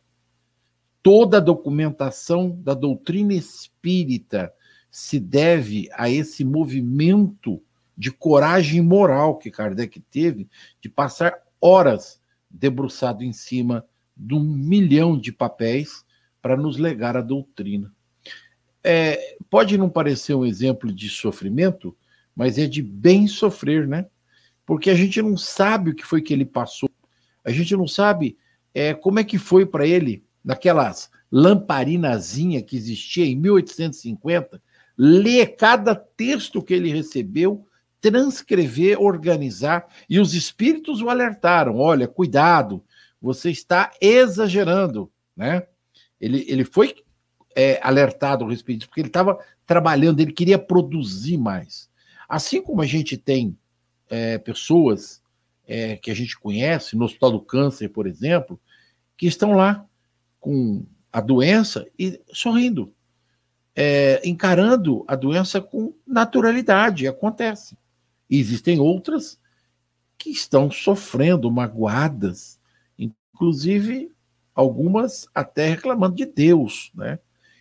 Toda a documentação da doutrina espírita se deve a esse movimento de coragem moral que Kardec teve de passar horas debruçado em cima de um milhão de papéis para nos legar a doutrina. É, pode não parecer um exemplo de sofrimento, mas é de bem sofrer, né? Porque a gente não sabe o que foi que ele passou, a gente não sabe é, como é que foi para ele, naquelas lamparinazinha que existia em 1850, ler cada texto que ele recebeu, transcrever, organizar, e os espíritos o alertaram: olha, cuidado, você está exagerando, né? Ele, ele foi é, alertado a respeito porque ele estava trabalhando, ele queria produzir mais. Assim como a gente tem é, pessoas é, que a gente conhece, no Hospital do Câncer, por exemplo, que estão lá com a doença e sorrindo, é, encarando a doença com naturalidade, acontece. E existem outras que estão sofrendo, magoadas, inclusive algumas até reclamando de Deus, né?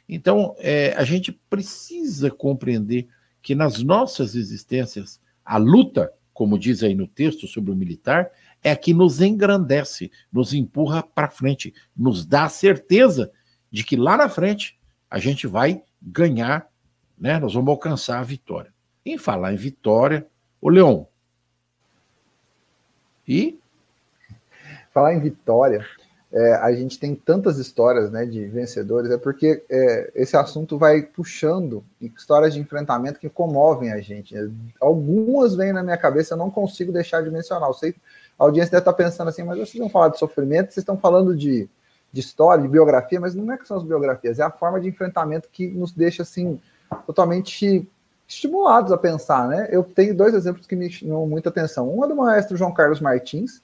Então, é, a gente precisa compreender que nas nossas existências, a luta, como diz aí no texto sobre o militar, é a que nos engrandece, nos empurra para frente, nos dá a certeza de que lá na frente a gente vai ganhar, né? Nós vamos alcançar a vitória. Em falar em vitória, o Leon. E falar em vitória, é, a gente tem tantas histórias né, de vencedores, é porque é, esse assunto vai puxando histórias de enfrentamento que comovem a gente. Algumas vêm na minha cabeça, eu não consigo deixar de mencionar. Eu sei a audiência deve estar pensando assim, mas vocês vão falar de sofrimento, vocês estão falando de de história, de biografia, mas não é que são as biografias, é a forma de enfrentamento que nos deixa assim totalmente estimulados a pensar, né? Eu tenho dois exemplos que me chamam muita atenção. Um é do maestro João Carlos Martins,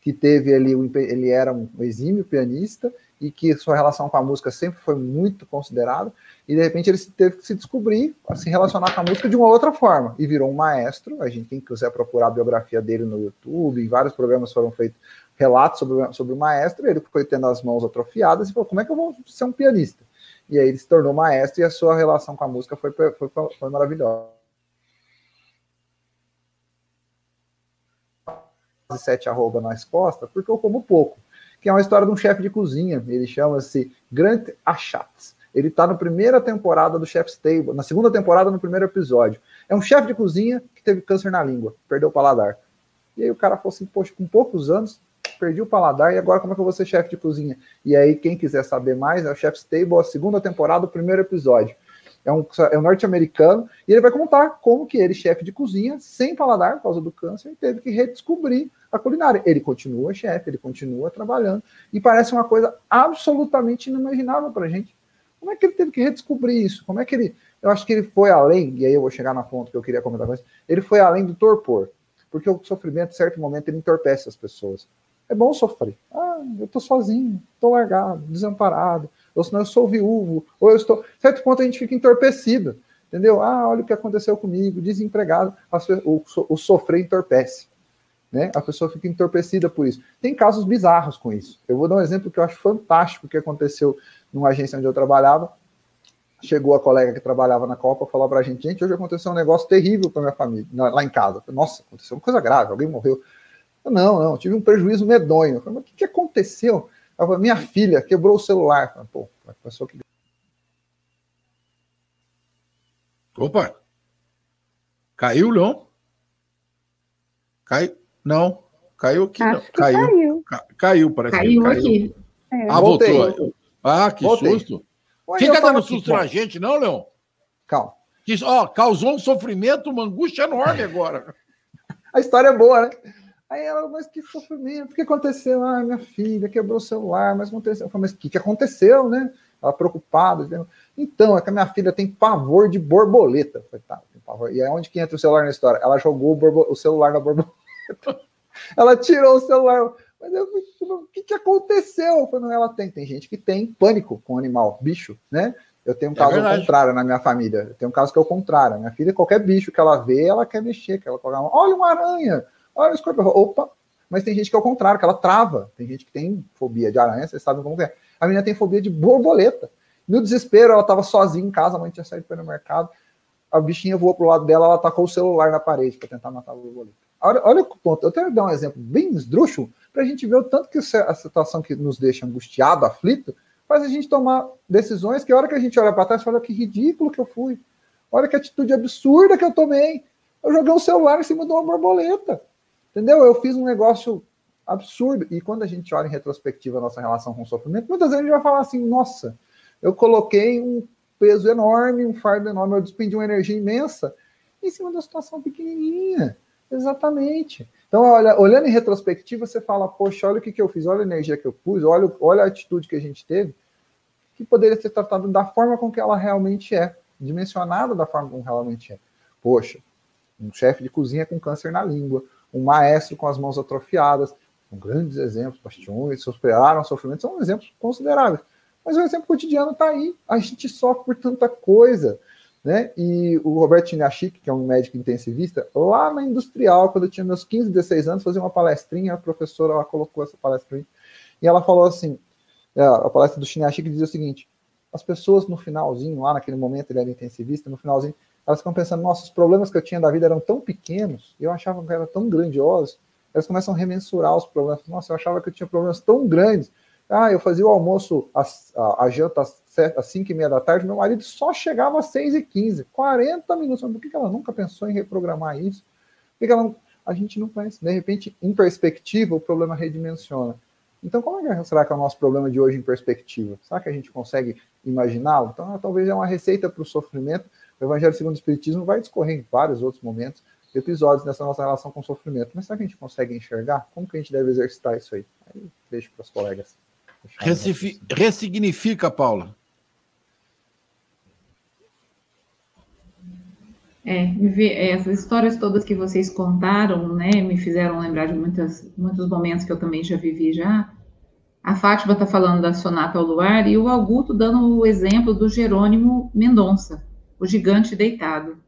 que teve ali, ele era um exímio pianista, e que sua relação com a música sempre foi muito considerada, e de repente ele teve que se descobrir, se relacionar com a música de uma outra forma, e virou um maestro. A gente, quem quiser procurar a biografia dele no YouTube, vários programas foram feitos relatos sobre, sobre o maestro, ele foi tendo as mãos atrofiadas e falou: como é que eu vou ser um pianista? E aí ele se tornou maestro e a sua relação com a música foi, foi, foi maravilhosa. sete arroba nas costas, porque eu como pouco. Que é uma história de um chefe de cozinha. Ele chama-se Grant Achatz. Ele está na primeira temporada do Chef's Table, na segunda temporada, no primeiro episódio. É um chefe de cozinha que teve câncer na língua, perdeu o paladar. E aí o cara falou assim: Poxa, com poucos anos, perdi o paladar, e agora como é que eu vou ser chefe de cozinha? E aí, quem quiser saber mais, é o Chef's Table, a segunda temporada, o primeiro episódio. É um, é um norte-americano, e ele vai contar como que ele, chefe de cozinha, sem paladar por causa do câncer, teve que redescobrir a culinária. Ele continua chefe, ele continua trabalhando, e parece uma coisa absolutamente inimaginável para gente. Como é que ele teve que redescobrir isso? Como é que ele. Eu acho que ele foi além, e aí eu vou chegar na ponta que eu queria comentar com isso, ele foi além do torpor. Porque o sofrimento, em certo momento, ele entorpece as pessoas. É bom sofrer. Ah, eu tô sozinho, tô largado, desamparado, ou senão eu sou viúvo, ou eu estou. Certo ponto a gente fica entorpecido, entendeu? Ah, olha o que aconteceu comigo, desempregado, o, sofrer entorpece. Né? A pessoa fica entorpecida por isso. Tem casos bizarros com isso. Eu vou dar um exemplo que eu acho fantástico que aconteceu numa agência onde eu trabalhava. Chegou a colega que trabalhava na Copa falou para a gente: gente, hoje aconteceu um negócio terrível para minha família, lá em casa. Nossa, aconteceu uma coisa grave, alguém morreu. Não, não, tive um prejuízo medonho. Eu falei, mas o que, que aconteceu? Eu falei, minha filha quebrou o celular. Eu falei, Pô, a pessoa que. Opa! Caiu, Leon? Caiu? Não. Caiu aqui, Acho não. Caiu. caiu. Ca- Caiu, parece que Caiu caiu. aqui. É. Ah, Voltei. voltou. Ah, que Voltei. susto. Ué, Fica dando aqui, susto na calma, gente, não, Leon? Calma. Que, ó, causou um sofrimento, uma angústia enorme agora. A história é boa, né? Aí ela, mas que sofrimento, o que aconteceu? Ah, minha filha quebrou o celular, mas aconteceu. Eu falei, mas o que, que aconteceu, né? Ela preocupada. Então, é que a minha filha tem pavor de borboleta. Eu falei, tá, tem pavor. E é onde que entra o celular na história? Ela jogou o, o celular na borboleta. ela tirou o celular. Mas eu, o que, que aconteceu? Eu falei, não, ela tem. Tem gente que tem pânico com animal, bicho, né? Eu tenho um É caso verdade. contrário na minha família. Eu tenho um caso que é o contrário. Minha filha, qualquer bicho que ela vê, ela quer mexer, que ela coloca, olha uma aranha, olha o escorpião. Opa! Mas tem gente que é o contrário, que ela trava. Tem gente que tem fobia de aranha, vocês sabem como é. A menina tem fobia de borboleta. No desespero, ela estava sozinha em casa, a mãe tinha saído para o mercado. A bichinha voou pro lado dela, ela tacou o celular na parede para tentar matar a borboleta. Olha, olha o ponto. Eu quero dar um exemplo bem esdrúxulo para a gente ver o tanto que a situação que nos deixa angustiado, aflito, faz a gente tomar decisões que a hora que a gente olha para trás, fala que ridículo que eu fui. Olha que atitude absurda que eu tomei. Eu joguei um celular em cima de uma borboleta. Entendeu? Eu fiz um negócio absurdo. E quando a gente olha em retrospectiva a nossa relação com o sofrimento, muitas vezes a gente vai falar assim: nossa, eu coloquei um peso enorme, um fardo enorme, eu despendi uma energia imensa em cima da situação pequenininha. Exatamente. Então, olha, olhando em retrospectiva, você fala: poxa, olha o que, que eu fiz, olha a energia que eu pus, olha, olha a atitude que a gente teve, que poderia ser tratado da forma com que ela realmente é, dimensionada da forma como realmente é. Poxa, um chefe de cozinha com câncer na língua, um maestro com as mãos atrofiadas, são grandes exemplos, bastiões, superaram sofrimento, são exemplos consideráveis. Mas o exemplo cotidiano está aí, a gente sofre por tanta coisa. Né? E o Roberto Chinachik, que é um médico intensivista, lá na Industrial, quando eu tinha meus 15, 16 anos, fazia uma palestrinha, a professora ela colocou essa palestrinha, e ela falou assim, é, a palestra do Chinachik dizia o seguinte, as pessoas no finalzinho, lá naquele momento ele era intensivista, no finalzinho, elas ficam pensando, nossa, os problemas que eu tinha da vida eram tão pequenos, eu achava que eram tão grandiosos, elas começam a remensurar os problemas. Nossa, eu achava que eu tinha problemas tão grandes. Ah, eu fazia o almoço, a, a, a janta às 5 e meia da tarde, meu marido só chegava às 6 e 15 40 minutos. Por que ela nunca pensou em reprogramar isso? Por que ela. A gente não pensa. De repente, em perspectiva, o problema redimensiona. Então, como é que será que é o nosso problema de hoje em perspectiva? Será que a gente consegue imaginá-lo? Então, talvez é uma receita para o sofrimento. O Evangelho segundo o Espiritismo vai discorrer em vários outros momentos, episódios nessa nossa relação com o sofrimento. Mas será que a gente consegue enxergar? Como que a gente deve exercitar isso aí? Aí deixo para os colegas. Recifi ressignifica, Paula. É, essas histórias todas que vocês contaram, né, me fizeram lembrar de muitas, muitos momentos que eu também já vivi já. a Fátima está falando da Sonata ao Luar e o Augusto dando o exemplo do Jerônimo Mendonça, o gigante deitado.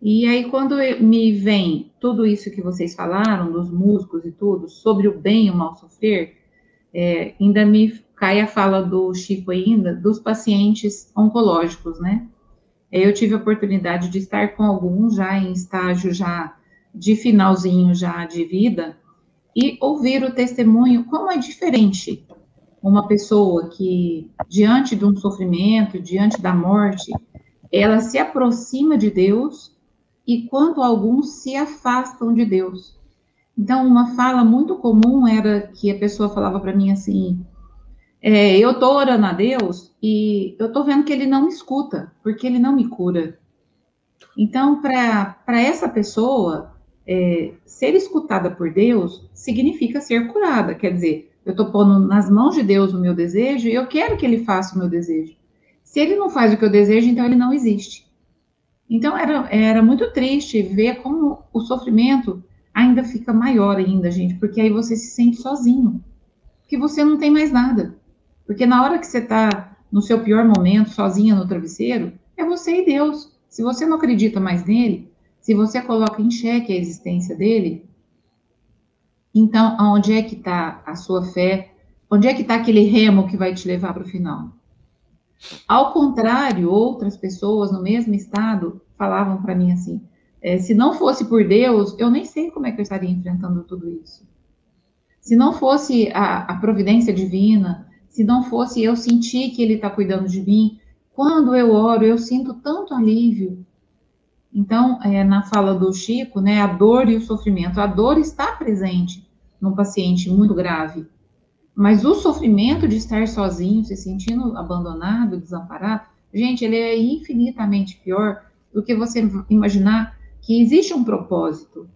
E aí, quando me vem tudo isso que vocês falaram, dos músicos e tudo, sobre o bem e o mal sofrer, é, ainda me cai a fala do Chico ainda, dos pacientes oncológicos, né? Eu tive a oportunidade de estar com alguns já em estágio já de finalzinho já de vida e ouvir o testemunho como é diferente uma pessoa que diante de um sofrimento, diante da morte, ela se aproxima de Deus e quando alguns se afastam de Deus. Então, uma fala muito comum era que a pessoa falava para mim assim: é, eu estou orando a Deus e eu estou vendo que ele não me escuta, porque ele não me cura. Então, para essa pessoa, é, ser escutada por Deus significa ser curada. Quer dizer, eu estou pondo nas mãos de Deus o meu desejo e eu quero que ele faça o meu desejo. Se ele não faz o que eu desejo, então ele não existe. Então era, era muito triste ver como o sofrimento ainda fica maior ainda, gente, porque aí você se sente sozinho, que você não tem mais nada. Porque na hora que você está no seu pior momento, sozinha no travesseiro, é você e Deus. Se você não acredita mais nele, se você coloca em xeque a existência dele, então aonde é que está a sua fé? Onde é que está aquele remo que vai te levar para o final? Ao contrário, outras pessoas no mesmo estado falavam para mim assim: é, se não fosse por Deus, eu nem sei como é que eu estaria enfrentando tudo isso. Se não fosse a, a providência divina, se não fosse eu sentir que Ele está cuidando de mim, quando eu oro, eu sinto tanto alívio. Então, é, na fala do Chico, né, a dor e o sofrimento. A dor está presente no paciente muito grave, mas o sofrimento de estar sozinho, se sentindo abandonado, desamparado, gente, ele é infinitamente pior do que você imaginar que existe um propósito.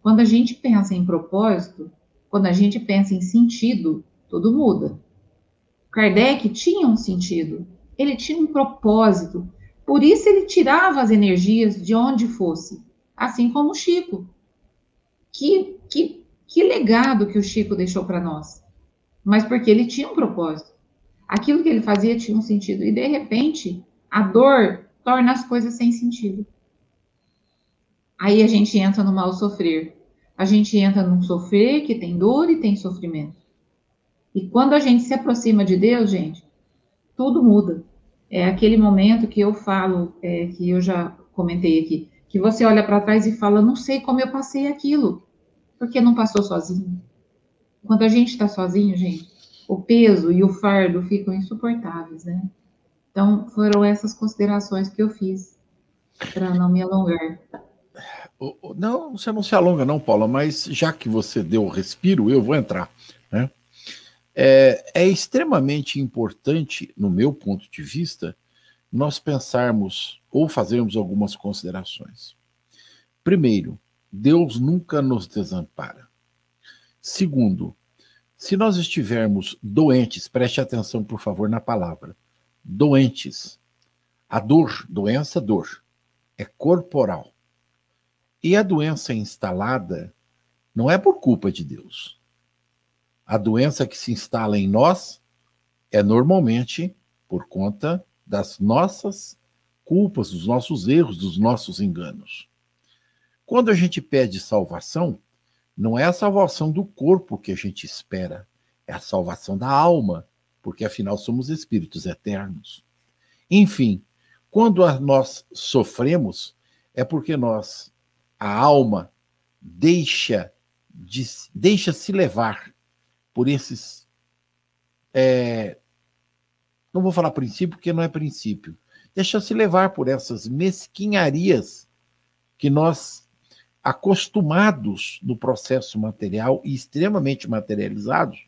Quando a gente pensa em propósito, quando a gente pensa em sentido, tudo muda. Kardec tinha um sentido, ele tinha um propósito. Por isso ele tirava as energias de onde fosse, assim como o Chico. Que, que, que legado que o Chico deixou para nós mas porque ele tinha um propósito. Aquilo que ele fazia tinha um sentido. E, de repente, a dor torna as coisas sem sentido. Aí a gente entra no mal sofrer. A gente entra num sofrer que tem dor e tem sofrimento. E quando a gente se aproxima de Deus, gente, tudo muda. É aquele momento que eu falo, é, que eu já comentei aqui, que você olha para trás e fala, não sei como eu passei aquilo, porque não passou sozinho. Quando a gente está sozinho, gente, o peso e o fardo ficam insuportáveis, né? Então, foram essas considerações que eu fiz para não me alongar. Não, você não se alonga, não, Paula, mas já que você deu o respiro, eu vou entrar. Né? É, é extremamente importante, no meu ponto de vista, nós pensarmos ou fazermos algumas considerações. Primeiro, Deus nunca nos desampara. Segundo, se nós estivermos doentes, preste atenção, por favor, na palavra. Doentes. A dor, doença, dor, é corporal. E a doença instalada não é por culpa de Deus. A doença que se instala em nós é normalmente por conta das nossas culpas, dos nossos erros, dos nossos enganos. Quando a gente pede salvação, não é a salvação do corpo que a gente espera, é a salvação da alma, porque afinal somos espíritos eternos. Enfim, quando nós sofremos, é porque nós, a alma, deixa, de, deixa se levar por esses. É, não vou falar princípio, porque não é princípio. Deixa se levar por essas mesquinharias que nós acostumados no processo material e extremamente materializados,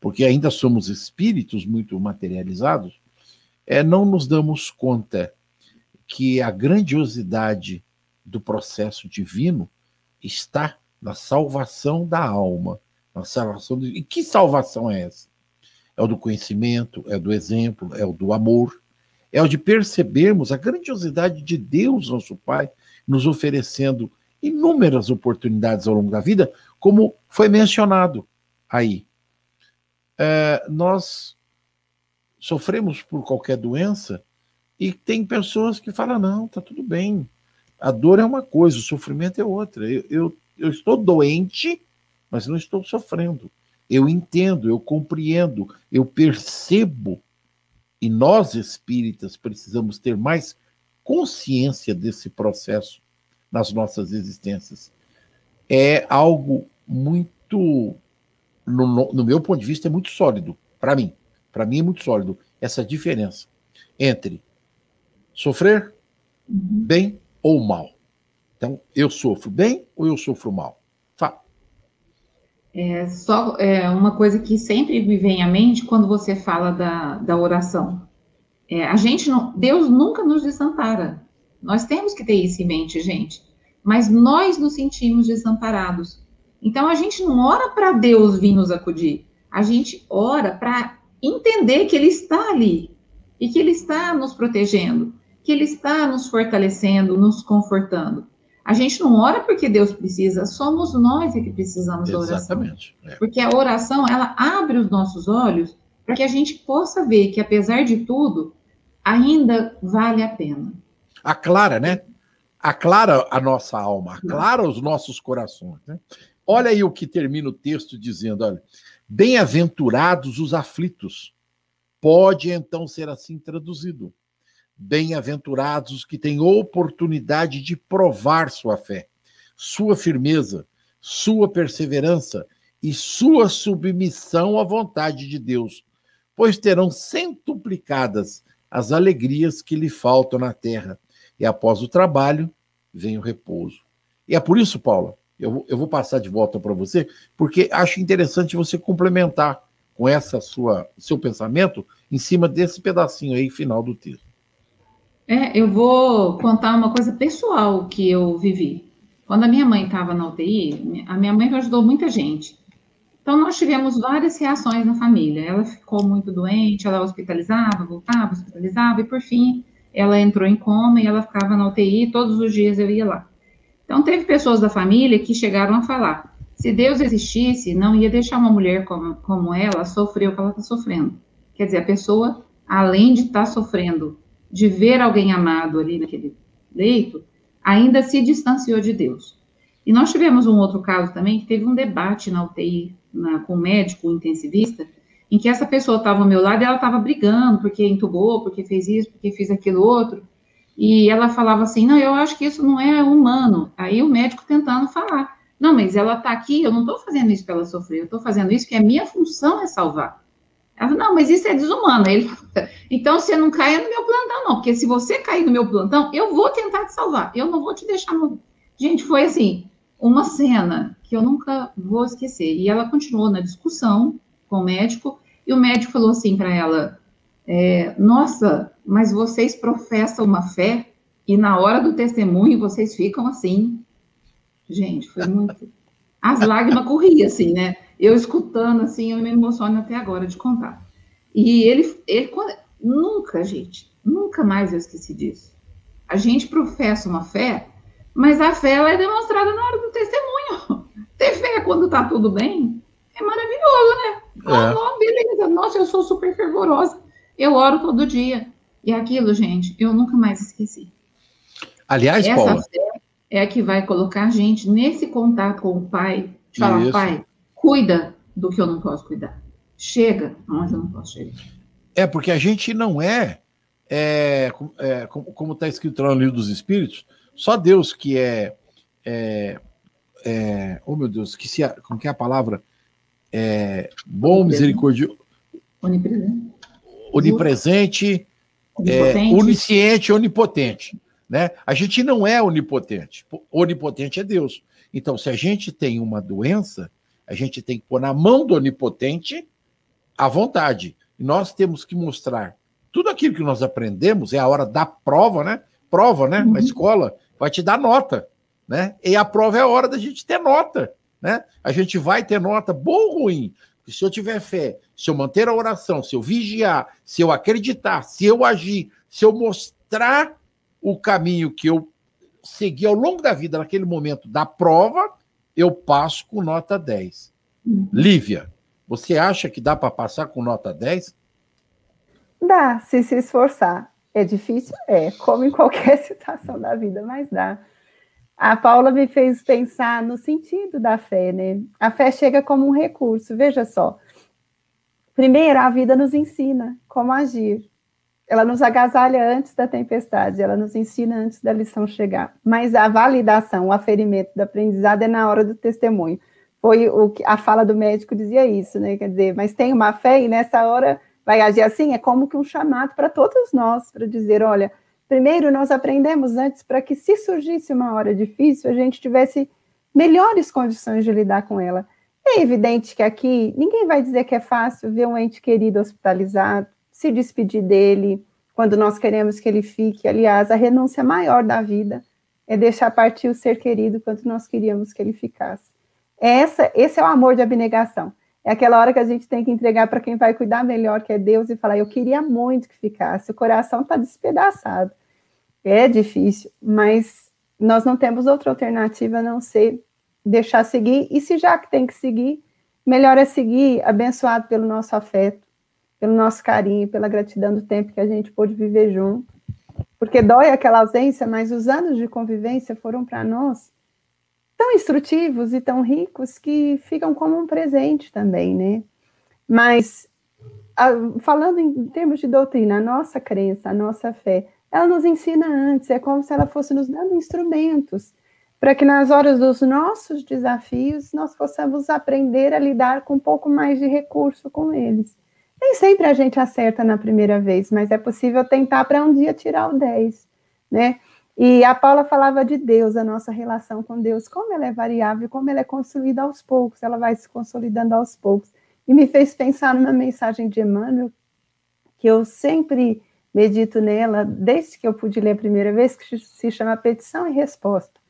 porque ainda somos espíritos muito materializados, é, não nos damos conta que a grandiosidade do processo divino está na salvação da alma, na salvação do... E que salvação é essa? É o do conhecimento, é o do exemplo, é o do amor, é o de percebermos a grandiosidade de Deus, nosso Pai, nos oferecendo inúmeras oportunidades ao longo da vida, como foi mencionado aí. é, nós sofremos por qualquer doença e tem pessoas que falam: não, tá tudo bem. A dor é uma coisa, o sofrimento é outra. Eu, eu, eu estou doente, mas não estou sofrendo. Eu entendo, eu compreendo, eu percebo. E nós espíritas precisamos ter mais consciência desse processo nas nossas existências. É algo muito, no, no meu ponto de vista, é muito sólido, para mim. Para mim é muito sólido essa diferença entre sofrer uhum. bem ou mal. Então, eu sofro bem ou eu sofro mal? Fala. É só é, uma coisa que sempre me vem à mente quando você fala da, da oração. É, a gente não, Deus nunca nos desampara. Nós temos que ter isso em mente, gente. Mas nós nos sentimos desamparados. Então a gente não ora para Deus vir nos acudir. A gente ora para entender que Ele está ali e que Ele está nos protegendo, que Ele está nos fortalecendo, nos confortando. A gente não ora porque Deus precisa, somos nós que precisamos da oração. Exatamente. É. Porque a oração, ela abre os nossos olhos para que a gente possa ver que, apesar de tudo, ainda vale a pena. Aclara, né? Aclara a nossa alma, aclara os nossos corações. Né? Olha aí o que termina o texto dizendo: olha, bem-aventurados os aflitos. Pode então ser assim traduzido. Bem-aventurados os que têm oportunidade de provar sua fé, sua firmeza, sua perseverança e sua submissão à vontade de Deus, pois terão centuplicadas as alegrias que lhe faltam na terra. E após o trabalho, vem o repouso. E é por isso, Paula, eu, eu vou passar de volta para você, porque acho interessante você complementar com essa sua seu pensamento em cima desse pedacinho aí final do texto. É, eu vou contar uma coisa pessoal que eu vivi. Quando a minha mãe estava na UTI, a minha mãe ajudou muita gente. Então, nós tivemos várias reações na família. Ela ficou muito doente, ela hospitalizava, voltava, hospitalizava, e por fim, ela entrou em coma e ela ficava na UTI, todos os dias eu ia lá. Então, teve pessoas da família que chegaram a falar: se Deus existisse, não ia deixar uma mulher como, como ela sofrer o que ela está sofrendo. Quer dizer, a pessoa, além de estar tá sofrendo, de ver alguém amado ali naquele leito, ainda se distanciou de Deus. E nós tivemos um outro caso também que teve um debate na UTI na, com o médico intensivista, em que essa pessoa estava ao meu lado e ela estava brigando porque entubou, porque fez isso, porque fez aquilo outro. E ela falava assim: Não, eu acho que isso não é humano. Aí o médico tentando falar: Não, mas ela está aqui, eu não estou fazendo isso para ela sofrer, eu estou fazendo isso que a minha função é salvar. Ela não, mas isso é desumano. Ele, então você não caia no meu plantão, não, porque se você cair no meu plantão, eu vou tentar te salvar, eu não vou te deixar morrer. Gente, foi assim, uma cena que eu nunca vou esquecer. E ela continuou na discussão com o médico, e o médico falou assim para ela: é, Nossa, mas vocês professam uma fé, e na hora do testemunho vocês ficam assim. Gente, foi muito. As lágrimas corriam, assim, né? Eu escutando, assim, eu me emociono até agora de contar. E ele, ele nunca, gente, nunca mais eu esqueci disso. A gente professa uma fé, mas a fé ela é demonstrada na hora do testemunho. Ter fé quando tá tudo bem é maravilhoso, né? É. Oh, beleza, nossa, eu sou super fervorosa. Eu oro todo dia. E aquilo, gente, eu nunca mais esqueci. Aliás, Essa Paula... fé é a que vai colocar a gente nesse contato com o Pai, de falar, Isso. Pai, cuida do que eu não posso cuidar. Chega onde eu não posso chegar. É, porque a gente não é, é, é como está escrito lá no livro dos Espíritos, só Deus que é, é, é oh meu Deus, que se, como que é a palavra? É, bom, misericordioso, onipresente, onipresente é, onisciente, onipotente. Né? A gente não é onipotente. Onipotente é Deus. Então, se a gente tem uma doença, a gente tem que pôr na mão do onipotente à vontade. E nós temos que mostrar tudo aquilo que nós aprendemos, é a hora da prova, né? Prova, né? Uhum. Na escola, vai te dar nota, né? E a prova é a hora da gente ter nota, né? A gente vai ter nota boa ou ruim. Se eu tiver fé, se eu manter a oração, se eu vigiar, se eu acreditar, se eu agir, se eu mostrar o caminho que eu segui ao longo da vida, naquele momento da prova, eu passo com nota 10. Uhum. Lívia, Você acha que dá para passar com nota 10? Dá, se se esforçar. É difícil? É, como em qualquer situação da vida, mas dá. A Paula me fez pensar no sentido da fé, né? A fé chega como um recurso, veja só. Primeiro, a vida nos ensina como agir. Ela nos agasalha antes da tempestade, ela nos ensina antes da lição chegar. Mas a validação, o aferimento do aprendizado é na hora do testemunho. Foi o que a fala do médico dizia isso, né? Quer dizer, mas tem uma fé e nessa hora vai agir assim, é como que um chamado para todos nós, para dizer, olha, primeiro nós aprendemos antes para que se surgisse uma hora difícil, a gente tivesse melhores condições de lidar com ela. É evidente que aqui ninguém vai dizer que é fácil ver um ente querido hospitalizado, se despedir dele, quando nós queremos que ele fique. Aliás, a renúncia maior da vida é deixar partir o ser querido quando nós queríamos que ele ficasse. Essa, esse é o amor de abnegação. É aquela hora que a gente tem que entregar para quem vai cuidar melhor, que é Deus, e falar: Eu queria muito que ficasse. O coração está despedaçado. É difícil, mas nós não temos outra alternativa a não ser deixar seguir. E se já que tem que seguir, melhor é seguir abençoado pelo nosso afeto, pelo nosso carinho, pela gratidão do tempo que a gente pôde viver junto. Porque dói aquela ausência, mas os anos de convivência foram para nós tão instrutivos e tão ricos que ficam como um presente também, né? Mas, a, falando em termos de doutrina, a nossa crença, a nossa fé, ela nos ensina antes, é como se ela fosse nos dando instrumentos para que nas horas dos nossos desafios nós possamos aprender a lidar com um pouco mais de recurso com eles. Nem sempre a gente acerta na primeira vez, mas é possível tentar para um dia tirar o 10, né? E a Paula falava de Deus, a nossa relação com Deus, como ela é variável, como ela é construída aos poucos, ela vai se consolidando aos poucos. E me fez pensar numa mensagem de Emmanuel, que eu sempre medito nela, desde que eu pude ler a primeira vez, que se chama Petição e Resposta.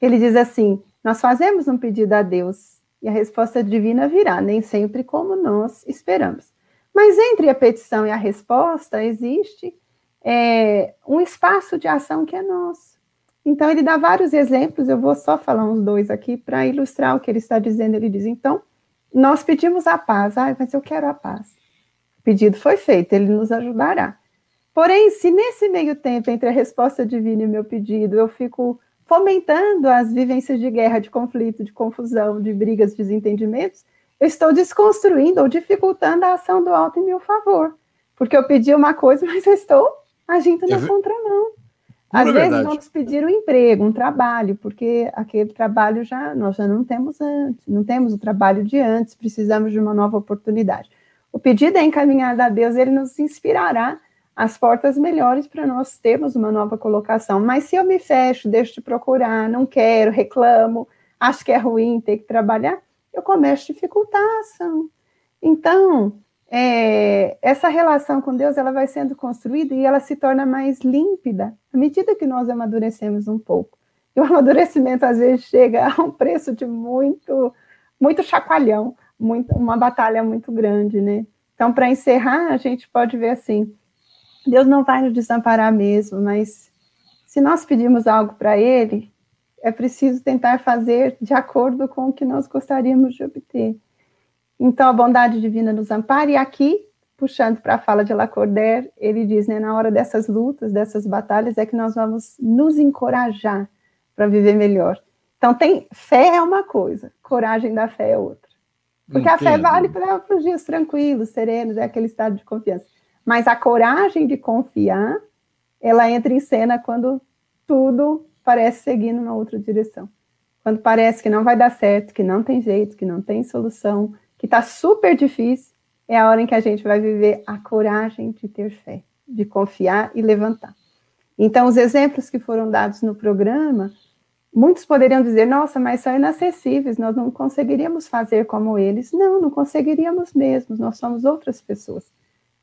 Ele diz assim: Nós fazemos um pedido a Deus e a resposta divina virá, nem sempre como nós esperamos. Mas entre a petição e a resposta existe é, um espaço de ação que é nosso. Então, ele dá vários exemplos, eu vou só falar uns dois aqui para ilustrar o que ele está dizendo. Ele diz: então, nós pedimos a paz, ah, mas eu quero a paz. O pedido foi feito, ele nos ajudará. Porém, se nesse meio tempo, entre a resposta divina e o meu pedido, eu fico fomentando as vivências de guerra, de conflito, de confusão, de brigas, desentendimentos, eu estou desconstruindo ou dificultando a ação do alto em meu favor. Porque eu pedi uma coisa, mas eu estou agindo na contramão. Às é vezes verdade. vamos pedir um emprego, um trabalho, porque aquele trabalho já nós já não temos antes, não temos o trabalho de antes, precisamos de uma nova oportunidade. O pedido é encaminhado a Deus, ele nos inspirará as portas melhores para nós termos uma nova colocação. Mas se eu me fecho, deixo de procurar, não quero, reclamo, acho que é ruim ter que trabalhar, eu começo a dificultar a ação. Então, é, essa relação com Deus ela vai sendo construída e ela se torna mais límpida à medida que nós amadurecemos um pouco. E o amadurecimento às vezes chega a um preço de muito, muito chacoalhão, muito, uma batalha muito grande, né? Então, para encerrar, a gente pode ver assim: Deus não vai nos desamparar mesmo, mas se nós pedimos algo para Ele, é preciso tentar fazer de acordo com o que nós gostaríamos de obter. Então, a bondade divina nos ampara, e aqui, puxando para a fala de Lacordaire, ele diz, né, na hora dessas lutas, dessas batalhas, é que nós vamos nos encorajar para viver melhor. Então, tem fé é uma coisa, coragem da fé é outra. Porque Entendo. a fé vale para os dias tranquilos, serenos, é aquele estado de confiança. Mas a coragem de confiar, ela entra em cena quando tudo parece seguir numa outra direção. Quando parece que não vai dar certo, que não tem jeito, que não tem solução, que está super difícil, é a hora em que a gente vai viver a coragem de ter fé, de confiar e levantar. Então, os exemplos que foram dados no programa, muitos poderiam dizer: nossa, mas são inacessíveis, nós não conseguiríamos fazer como eles. Não, não conseguiríamos mesmo, nós somos outras pessoas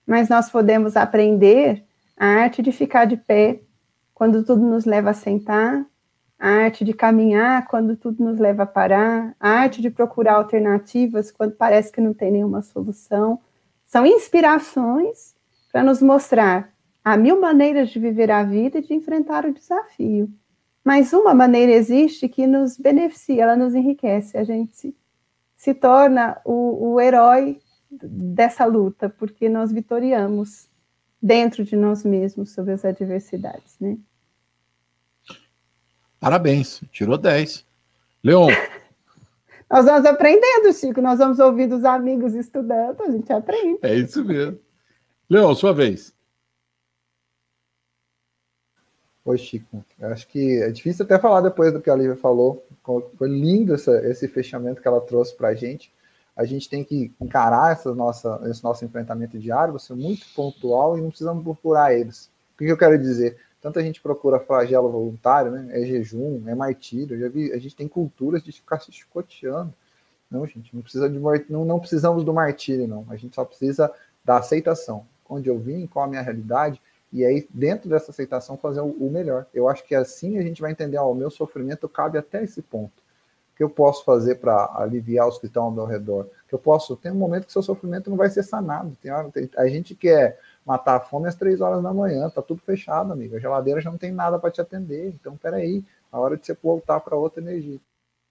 mas nós podemos aprender a arte de ficar de pé quando tudo nos leva a sentar, a arte de caminhar quando tudo nos leva a parar, a arte de procurar alternativas quando parece que não tem nenhuma solução. São inspirações para nos mostrar há mil maneiras de viver a vida e de enfrentar o desafio. Mas uma maneira existe que nos beneficia, ela nos enriquece. A gente se torna o, o herói dessa luta, porque nós vitoriamos dentro de nós mesmos sobre as adversidades, né? Parabéns, tirou 10. Leon. nós vamos aprendendo, Chico, nós vamos ouvindo os amigos estudando, a gente aprende. É isso mesmo. Leon, sua vez. Oi, Chico. Eu acho que é difícil até falar depois do que a Lívia falou. Foi lindo essa, esse fechamento que ela trouxe para a gente. A gente tem que encarar essa nossa, esse nosso enfrentamento diário, ser muito pontual e não precisamos procurar eles. O que eu quero dizer? Tanta gente procura flagelo voluntário, né? É jejum, é martírio. Eu já vi, a gente tem culturas de ficar se chicoteando. Não, gente, não precisa de não, não precisamos do martírio, não. A gente só precisa da aceitação. Onde eu vim, qual a minha realidade, e aí, dentro dessa aceitação, fazer o melhor. Eu acho que assim a gente vai entender, ó, o meu sofrimento cabe até esse ponto. Que eu posso fazer para aliviar os que estão ao meu redor? Que eu posso, tem um momento que seu sofrimento não vai ser sanado. Tem hora, tem, a gente quer matar a fome às três horas da manhã, tá tudo fechado, amigo. A geladeira já não tem nada para te atender. Então, peraí, a hora de você voltar para outra energia.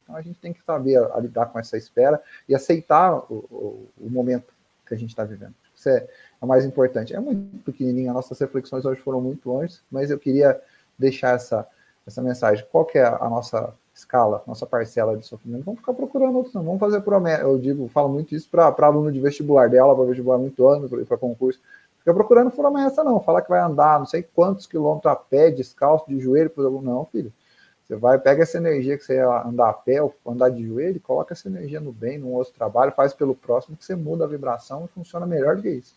Então, a gente tem que saber a, a lidar com essa espera e aceitar o, o, o momento que a gente está vivendo. Isso é, é o mais importante. É muito pequenininho, nossas reflexões hoje foram muito longe, mas eu queria deixar essa, essa mensagem. Qual que é a nossa escala, nossa parcela de sofrimento? Vamos ficar procurando outros, não. Vamos fazer promessa. Eu digo, falo muito isso para aluno de vestibular, dela para vestibular muito ano, para concurso. Fica procurando promessa, não. Falar que vai andar não sei quantos quilômetros a pé, descalço, de joelho, por exemplo. Não, filho. Você vai, pega essa energia que você ia andar a pé ou andar de joelho, coloca essa energia no bem, num outro trabalho, faz pelo próximo, que você muda a vibração e funciona melhor do que isso.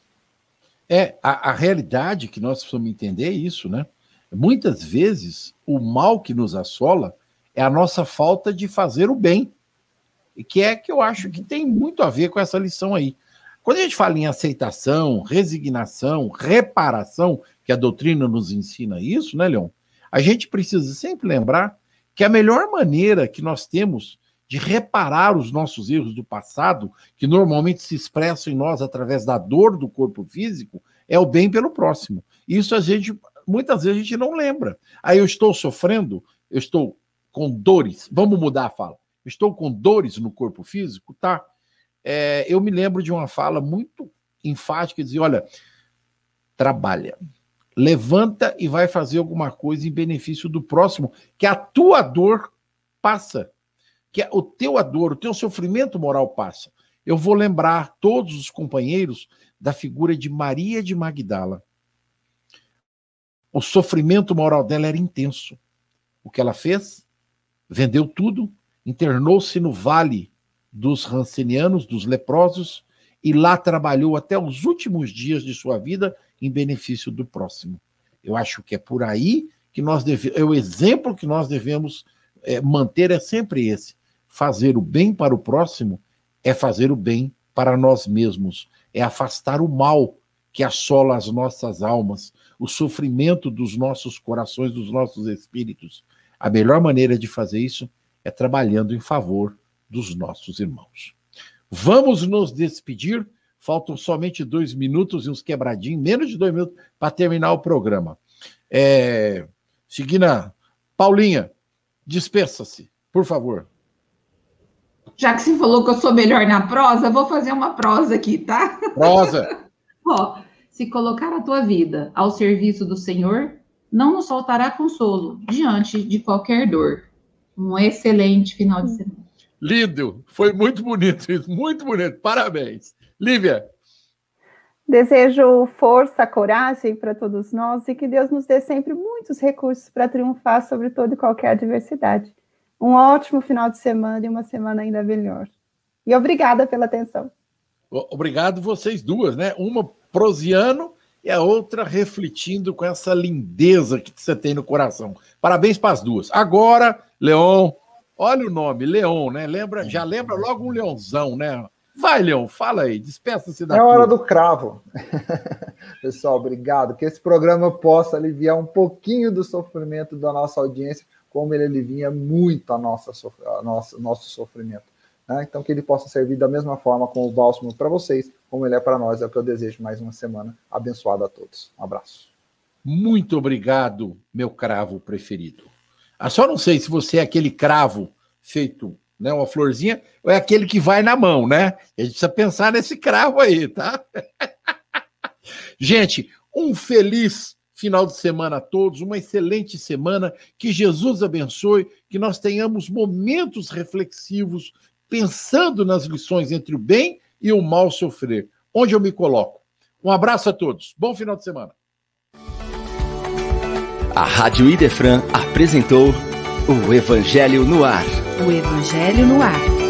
É, a, a realidade que nós precisamos entender é isso, né? Muitas vezes, o mal que nos assola é a nossa falta de fazer o bem. E que é que eu acho que tem muito a ver com essa lição aí. Quando a gente fala em aceitação, resignação, reparação, que a doutrina nos ensina isso, né, Leon? A gente precisa sempre lembrar que a melhor maneira que nós temos de reparar os nossos erros do passado, que normalmente se expressam em nós através da dor do corpo físico, é o bem pelo próximo. Isso a gente muitas vezes a gente não lembra. Aí eu estou sofrendo, eu estou com dores. Vamos mudar a fala. Estou com dores no corpo físico, tá? É, eu me lembro de uma fala muito enfática, dizia, olha, trabalha, levanta e vai fazer alguma coisa em benefício do próximo, que a tua dor passa que o teu dor, o teu sofrimento moral passa. Eu vou lembrar todos os companheiros da figura de Maria de Magdala. O sofrimento moral dela era intenso. O que ela fez? Vendeu tudo, internou-se no vale dos rancenianos, dos leprosos, e lá trabalhou até os últimos dias de sua vida em benefício do próximo. Eu acho que é por aí que nós devemos, é o exemplo que nós devemos é, manter é sempre esse fazer o bem para o próximo é fazer o bem para nós mesmos, é afastar o mal que assola as nossas almas, o sofrimento dos nossos corações, dos nossos espíritos. A melhor maneira de fazer isso é trabalhando em favor dos nossos irmãos. Vamos nos despedir. Faltam somente dois minutos e uns quebradinhos, menos de dois minutos, para terminar o programa. É... Seguindo a Paulinha, despeça-se, por favor. Já que você falou que eu sou melhor na prosa, vou fazer uma prosa aqui, tá? Prosa. Ó, se colocar a tua vida ao serviço do Senhor, não nos faltará consolo diante de qualquer dor. Um excelente final de semana. Lindo, foi muito bonito isso, muito bonito. Parabéns. Lívia. Desejo força, coragem para todos nós e que Deus nos dê sempre muitos recursos para triunfar sobre toda e qualquer adversidade um ótimo final de semana e uma semana ainda melhor. E obrigada pela atenção. Obrigado vocês duas, né? Uma prosiano e a outra refletindo com essa lindeza que você tem no coração. Parabéns para as duas. Agora, Leon, olha o nome, Leon, né? Lembra, já lembra logo um leãozão, né? Vai, Leon, fala aí, despeça-se da. É hora do cravo. Pessoal, obrigado. Que esse programa possa aliviar um pouquinho do sofrimento da nossa audiência como ele alivia muito a nossa, a nossa, nosso sofrimento. Né? Então, que ele possa servir da mesma forma com o bálsamo para vocês, como ele é para nós. É o que eu desejo mais uma semana abençoada a todos. Um abraço. Muito obrigado, meu cravo preferido. Ah, só não sei se você é aquele cravo feito né? Uma florzinha, ou é aquele que vai na mão, né? A gente precisa pensar nesse cravo aí, tá? gente, um feliz final de semana a todos, uma excelente semana, que Jesus abençoe, que nós tenhamos momentos reflexivos, pensando nas lições entre o bem e o mal sofrer. Onde eu me coloco? Um abraço a todos. Bom final de semana. A Rádio Idefran apresentou o Evangelho no Ar. O Evangelho no Ar.